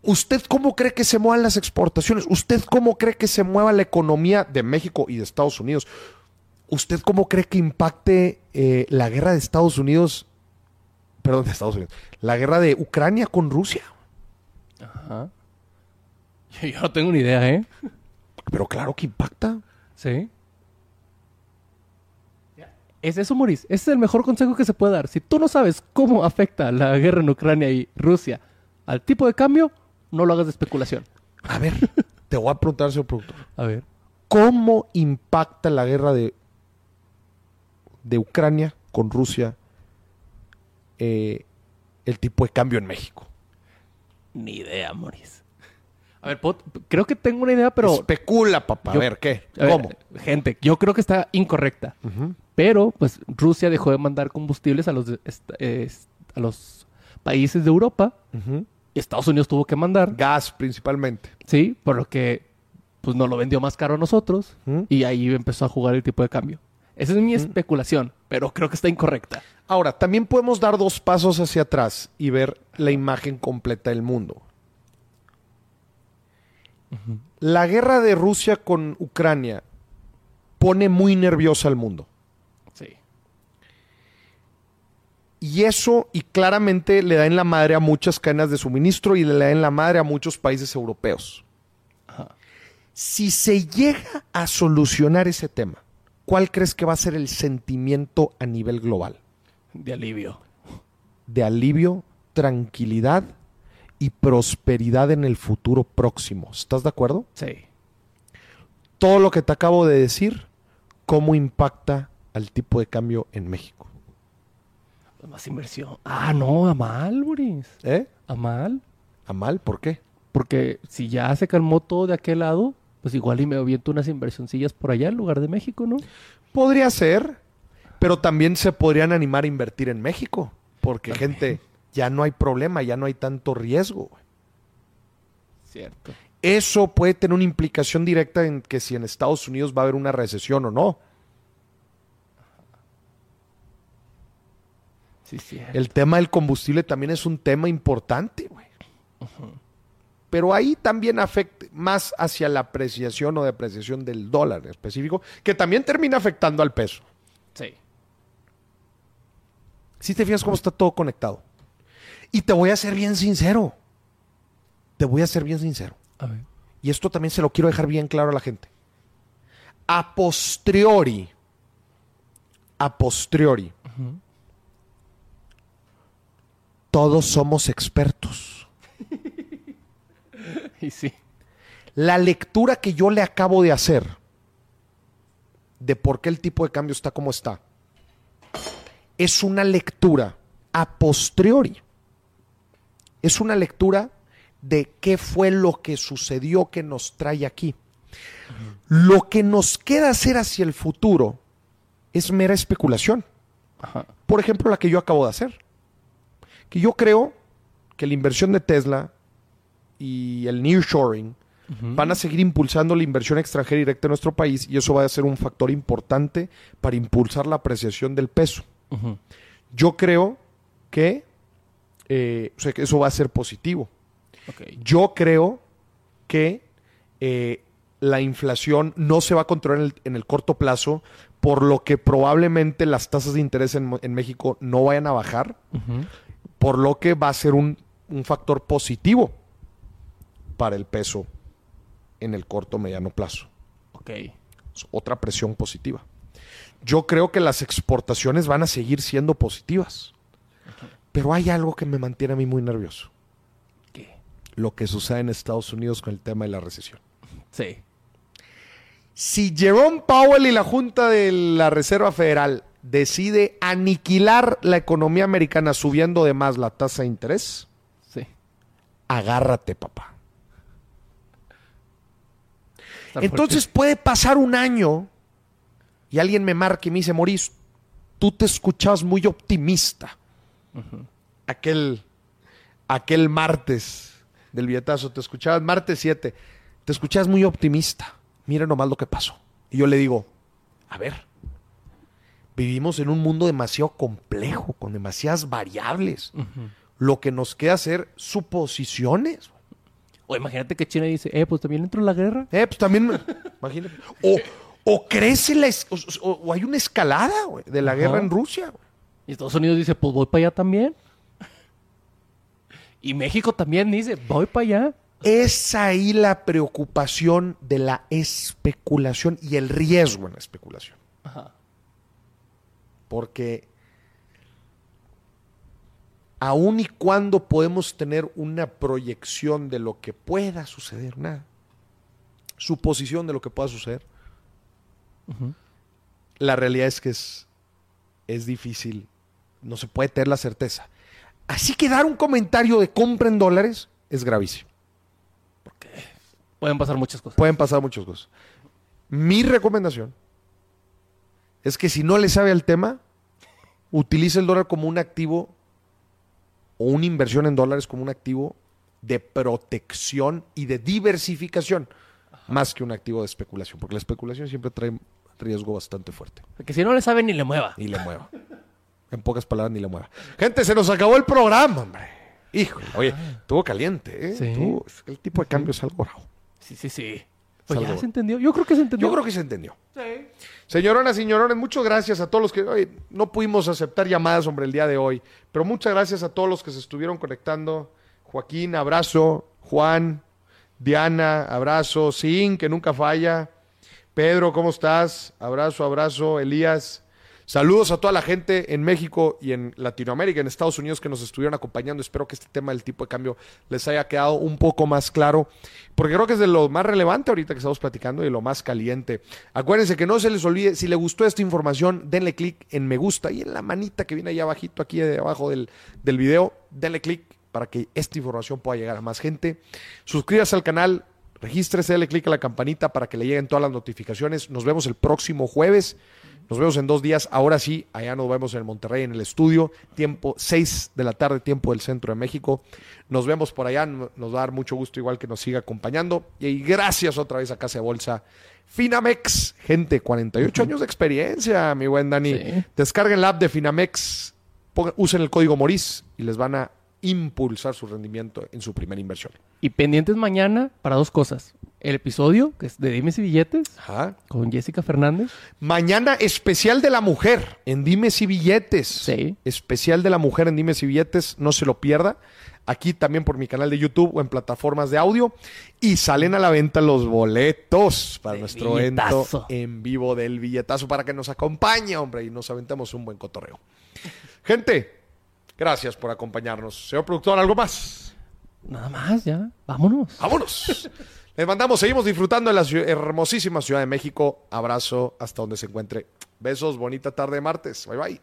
¿Usted cómo cree que se muevan las exportaciones? ¿Usted cómo cree que se mueva la economía de México y de Estados Unidos? ¿Usted cómo cree que impacte eh, la guerra de Estados Unidos? Perdón, de Estados Unidos. La guerra de Ucrania con Rusia. Ajá. Yo, no tengo ni idea, ¿eh? Pero claro que impacta. Sí. Es eso, Maurice. Ese es el mejor consejo que se puede dar. Si tú no sabes cómo afecta la guerra en Ucrania y Rusia al tipo de cambio, no lo hagas de especulación. A ver, te voy a preguntar, señor productor. A ver. ¿Cómo impacta la guerra de, de Ucrania con Rusia eh, el tipo de cambio en México? Ni idea, Maurice. A ver, creo que tengo una idea, pero... Especula, papá. Yo- a ver, ¿qué? a ver, ¿Cómo? gente, yo creo que está incorrecta. Pero, pues, Rusia dejó de mandar combustibles a los, es- a los países de Europa. Y Estados Unidos tuvo que mandar. Gas principalmente. Sí, por lo que pues nos lo vendió más caro a nosotros ¿Mm? y ahí empezó a jugar el tipo de cambio. Esa es mi especulación, pero creo que está incorrecta. Ahora, también podemos dar dos pasos hacia atrás y ver la imagen completa del mundo. La guerra de Rusia con Ucrania pone muy nerviosa al mundo. Sí. Y eso, y claramente le da en la madre a muchas cadenas de suministro y le da en la madre a muchos países europeos. Ajá. Si se llega a solucionar ese tema, ¿cuál crees que va a ser el sentimiento a nivel global? De alivio. De alivio, tranquilidad y prosperidad en el futuro próximo. ¿Estás de acuerdo? Sí. Todo lo que te acabo de decir, ¿cómo impacta al tipo de cambio en México? Más inversión. Ah, no, a mal, Boris. ¿Eh? A mal. ¿A mal? ¿Por qué? Porque si ya se calmó todo de aquel lado, pues igual y me aviento unas inversioncillas por allá en lugar de México, ¿no? Podría ser, pero también se podrían animar a invertir en México. Porque, gente, ya no hay problema, ya no hay tanto riesgo. Cierto. Eso puede tener una implicación directa en que si en Estados Unidos va a haber una recesión o no. Sí. El tema del combustible también es un tema importante, güey. Pero ahí también afecta más hacia la apreciación o depreciación del dólar en específico, que también termina afectando al peso. Sí. Si te fijas cómo está todo conectado. Y te voy a ser bien sincero. Te voy a ser bien sincero. A ver. Y esto también se lo quiero dejar bien claro a la gente. A posteriori, a posteriori, todos somos expertos. Y sí. La lectura que yo le acabo de hacer de por qué el tipo de cambio está como está es una lectura a posteriori. Es una lectura de qué fue lo que sucedió que nos trae aquí. Lo que nos queda hacer hacia el futuro es mera especulación. Ajá. Por ejemplo, la que yo acabo de hacer. Que yo creo que la inversión de Tesla y el nearshoring van a seguir impulsando la inversión extranjera directa en nuestro país y eso va a ser un factor importante para impulsar la apreciación del peso. Yo creo que, eh, o sea, que eso va a ser positivo. Yo creo que eh, la inflación no se va a controlar en el, en el corto plazo, por lo que probablemente las tasas de interés en, México no vayan a bajar, Ujú. Por lo que va a ser un, un factor positivo para el peso en el corto mediano plazo. Ok. Es otra presión positiva. Yo creo que las exportaciones van a seguir siendo positivas, pero hay algo que me mantiene a mí muy nervioso. ¿Qué? Lo que sucede en Estados Unidos con el tema de la recesión. Sí. Si Jerome Powell y la Junta de la Reserva Federal decide aniquilar la economía americana subiendo de más la tasa de interés, Sí. agárrate, papá. Está Entonces puede pasar un año y alguien me marque y me dice, Maurice, tú te escuchabas muy optimista. Aquel, aquel martes del billetazo, te escuchabas martes 7, te escuchabas muy optimista. Mira nomás lo que pasó. Y yo le digo, a ver, vivimos en un mundo demasiado complejo, con demasiadas variables. Lo que nos queda hacer suposiciones. O imagínate que China dice, eh, pues también entró la guerra. Eh, pues también, imagínate. O, o crece la, es- o, hay una escalada güey, de la guerra en Rusia. Y Estados Unidos dice, pues voy para allá también. Y México también dice, voy para allá. Es ahí la preocupación de la especulación y el riesgo en la especulación. Ajá. Porque aun y cuando podemos tener una proyección de lo que pueda suceder, una suposición de lo que pueda suceder, la realidad es que es, es difícil, no se puede tener la certeza. Así que dar un comentario de compra en dólares es gravísimo. Pueden pasar muchas cosas. Pueden pasar muchas cosas. Mi recomendación es que si no le sabe al tema, utilice el dólar como un activo o una inversión en dólares como un activo de protección y de diversificación. más que un activo de especulación, porque la especulación siempre trae riesgo bastante fuerte. Porque si no le sabe ni le mueva. Ni le mueva. En pocas palabras, ni le mueva. Gente, se nos acabó el programa, hombre. Híjole, oye, estuvo caliente, ¿eh? Sí. El tipo de cambio es algo bravo. Sí, sí, sí. Pues ya se entendió. Yo creo que se entendió. Yo creo que se entendió. Sí. Señoronas, señorones, muchas gracias a todos los que no pudimos aceptar llamadas sobre el día de hoy, pero muchas gracias a todos los que se estuvieron conectando. Joaquín, abrazo. Juan, Diana, abrazo. Sin, que nunca falla. Pedro, ¿cómo estás? Abrazo, abrazo. Elías. Saludos a toda la gente en México y en Latinoamérica, en Estados Unidos que nos estuvieron acompañando. Espero que este tema del tipo de cambio les haya quedado un poco más claro, porque creo que es de lo más relevante ahorita que estamos platicando y lo más caliente. Acuérdense que no se les olvide, si les gustó esta información, denle clic en me gusta y en la manita que viene ahí abajito, aquí debajo del, del video, denle clic para que esta información pueda llegar a más gente. Suscríbase al canal, regístrese, dale clic a la campanita para que le lleguen todas las notificaciones. Nos vemos el próximo jueves. Nos vemos en dos días. Ahora sí, allá nos vemos en Monterrey, en el estudio. Tiempo 6 de la tarde, tiempo del centro de México. Nos vemos por allá. Nos va a dar mucho gusto, igual que nos siga acompañando. Y gracias otra vez a Casa de Bolsa. Finamex, gente, 48 años de experiencia, mi buen Dani. Sí. Descarguen la app de Finamex, pongan- usen el código Moris y les van a impulsar su rendimiento en su primera inversión. Y pendientes mañana para dos cosas. El episodio, que es de Dimes y Billetes, Ajá. con Jessica Fernández. Mañana especial de la mujer en Dimes y Billetes. Sí. Especial de la mujer en Dimes y Billetes, no se lo pierda. Aquí también por mi canal de YouTube o en plataformas de audio. Y salen a la venta los boletos para nuestro billetazo. evento en vivo del billetazo para que nos acompañe, hombre, y nos aventemos un buen cotorreo. Gente, gracias por acompañarnos. Señor productor, ¿algo más? Nada más, ya. Vámonos. Vámonos. Les mandamos, seguimos disfrutando de la hermosísima Ciudad de México. Abrazo hasta donde se encuentre. Besos, bonita tarde de martes. Bye bye.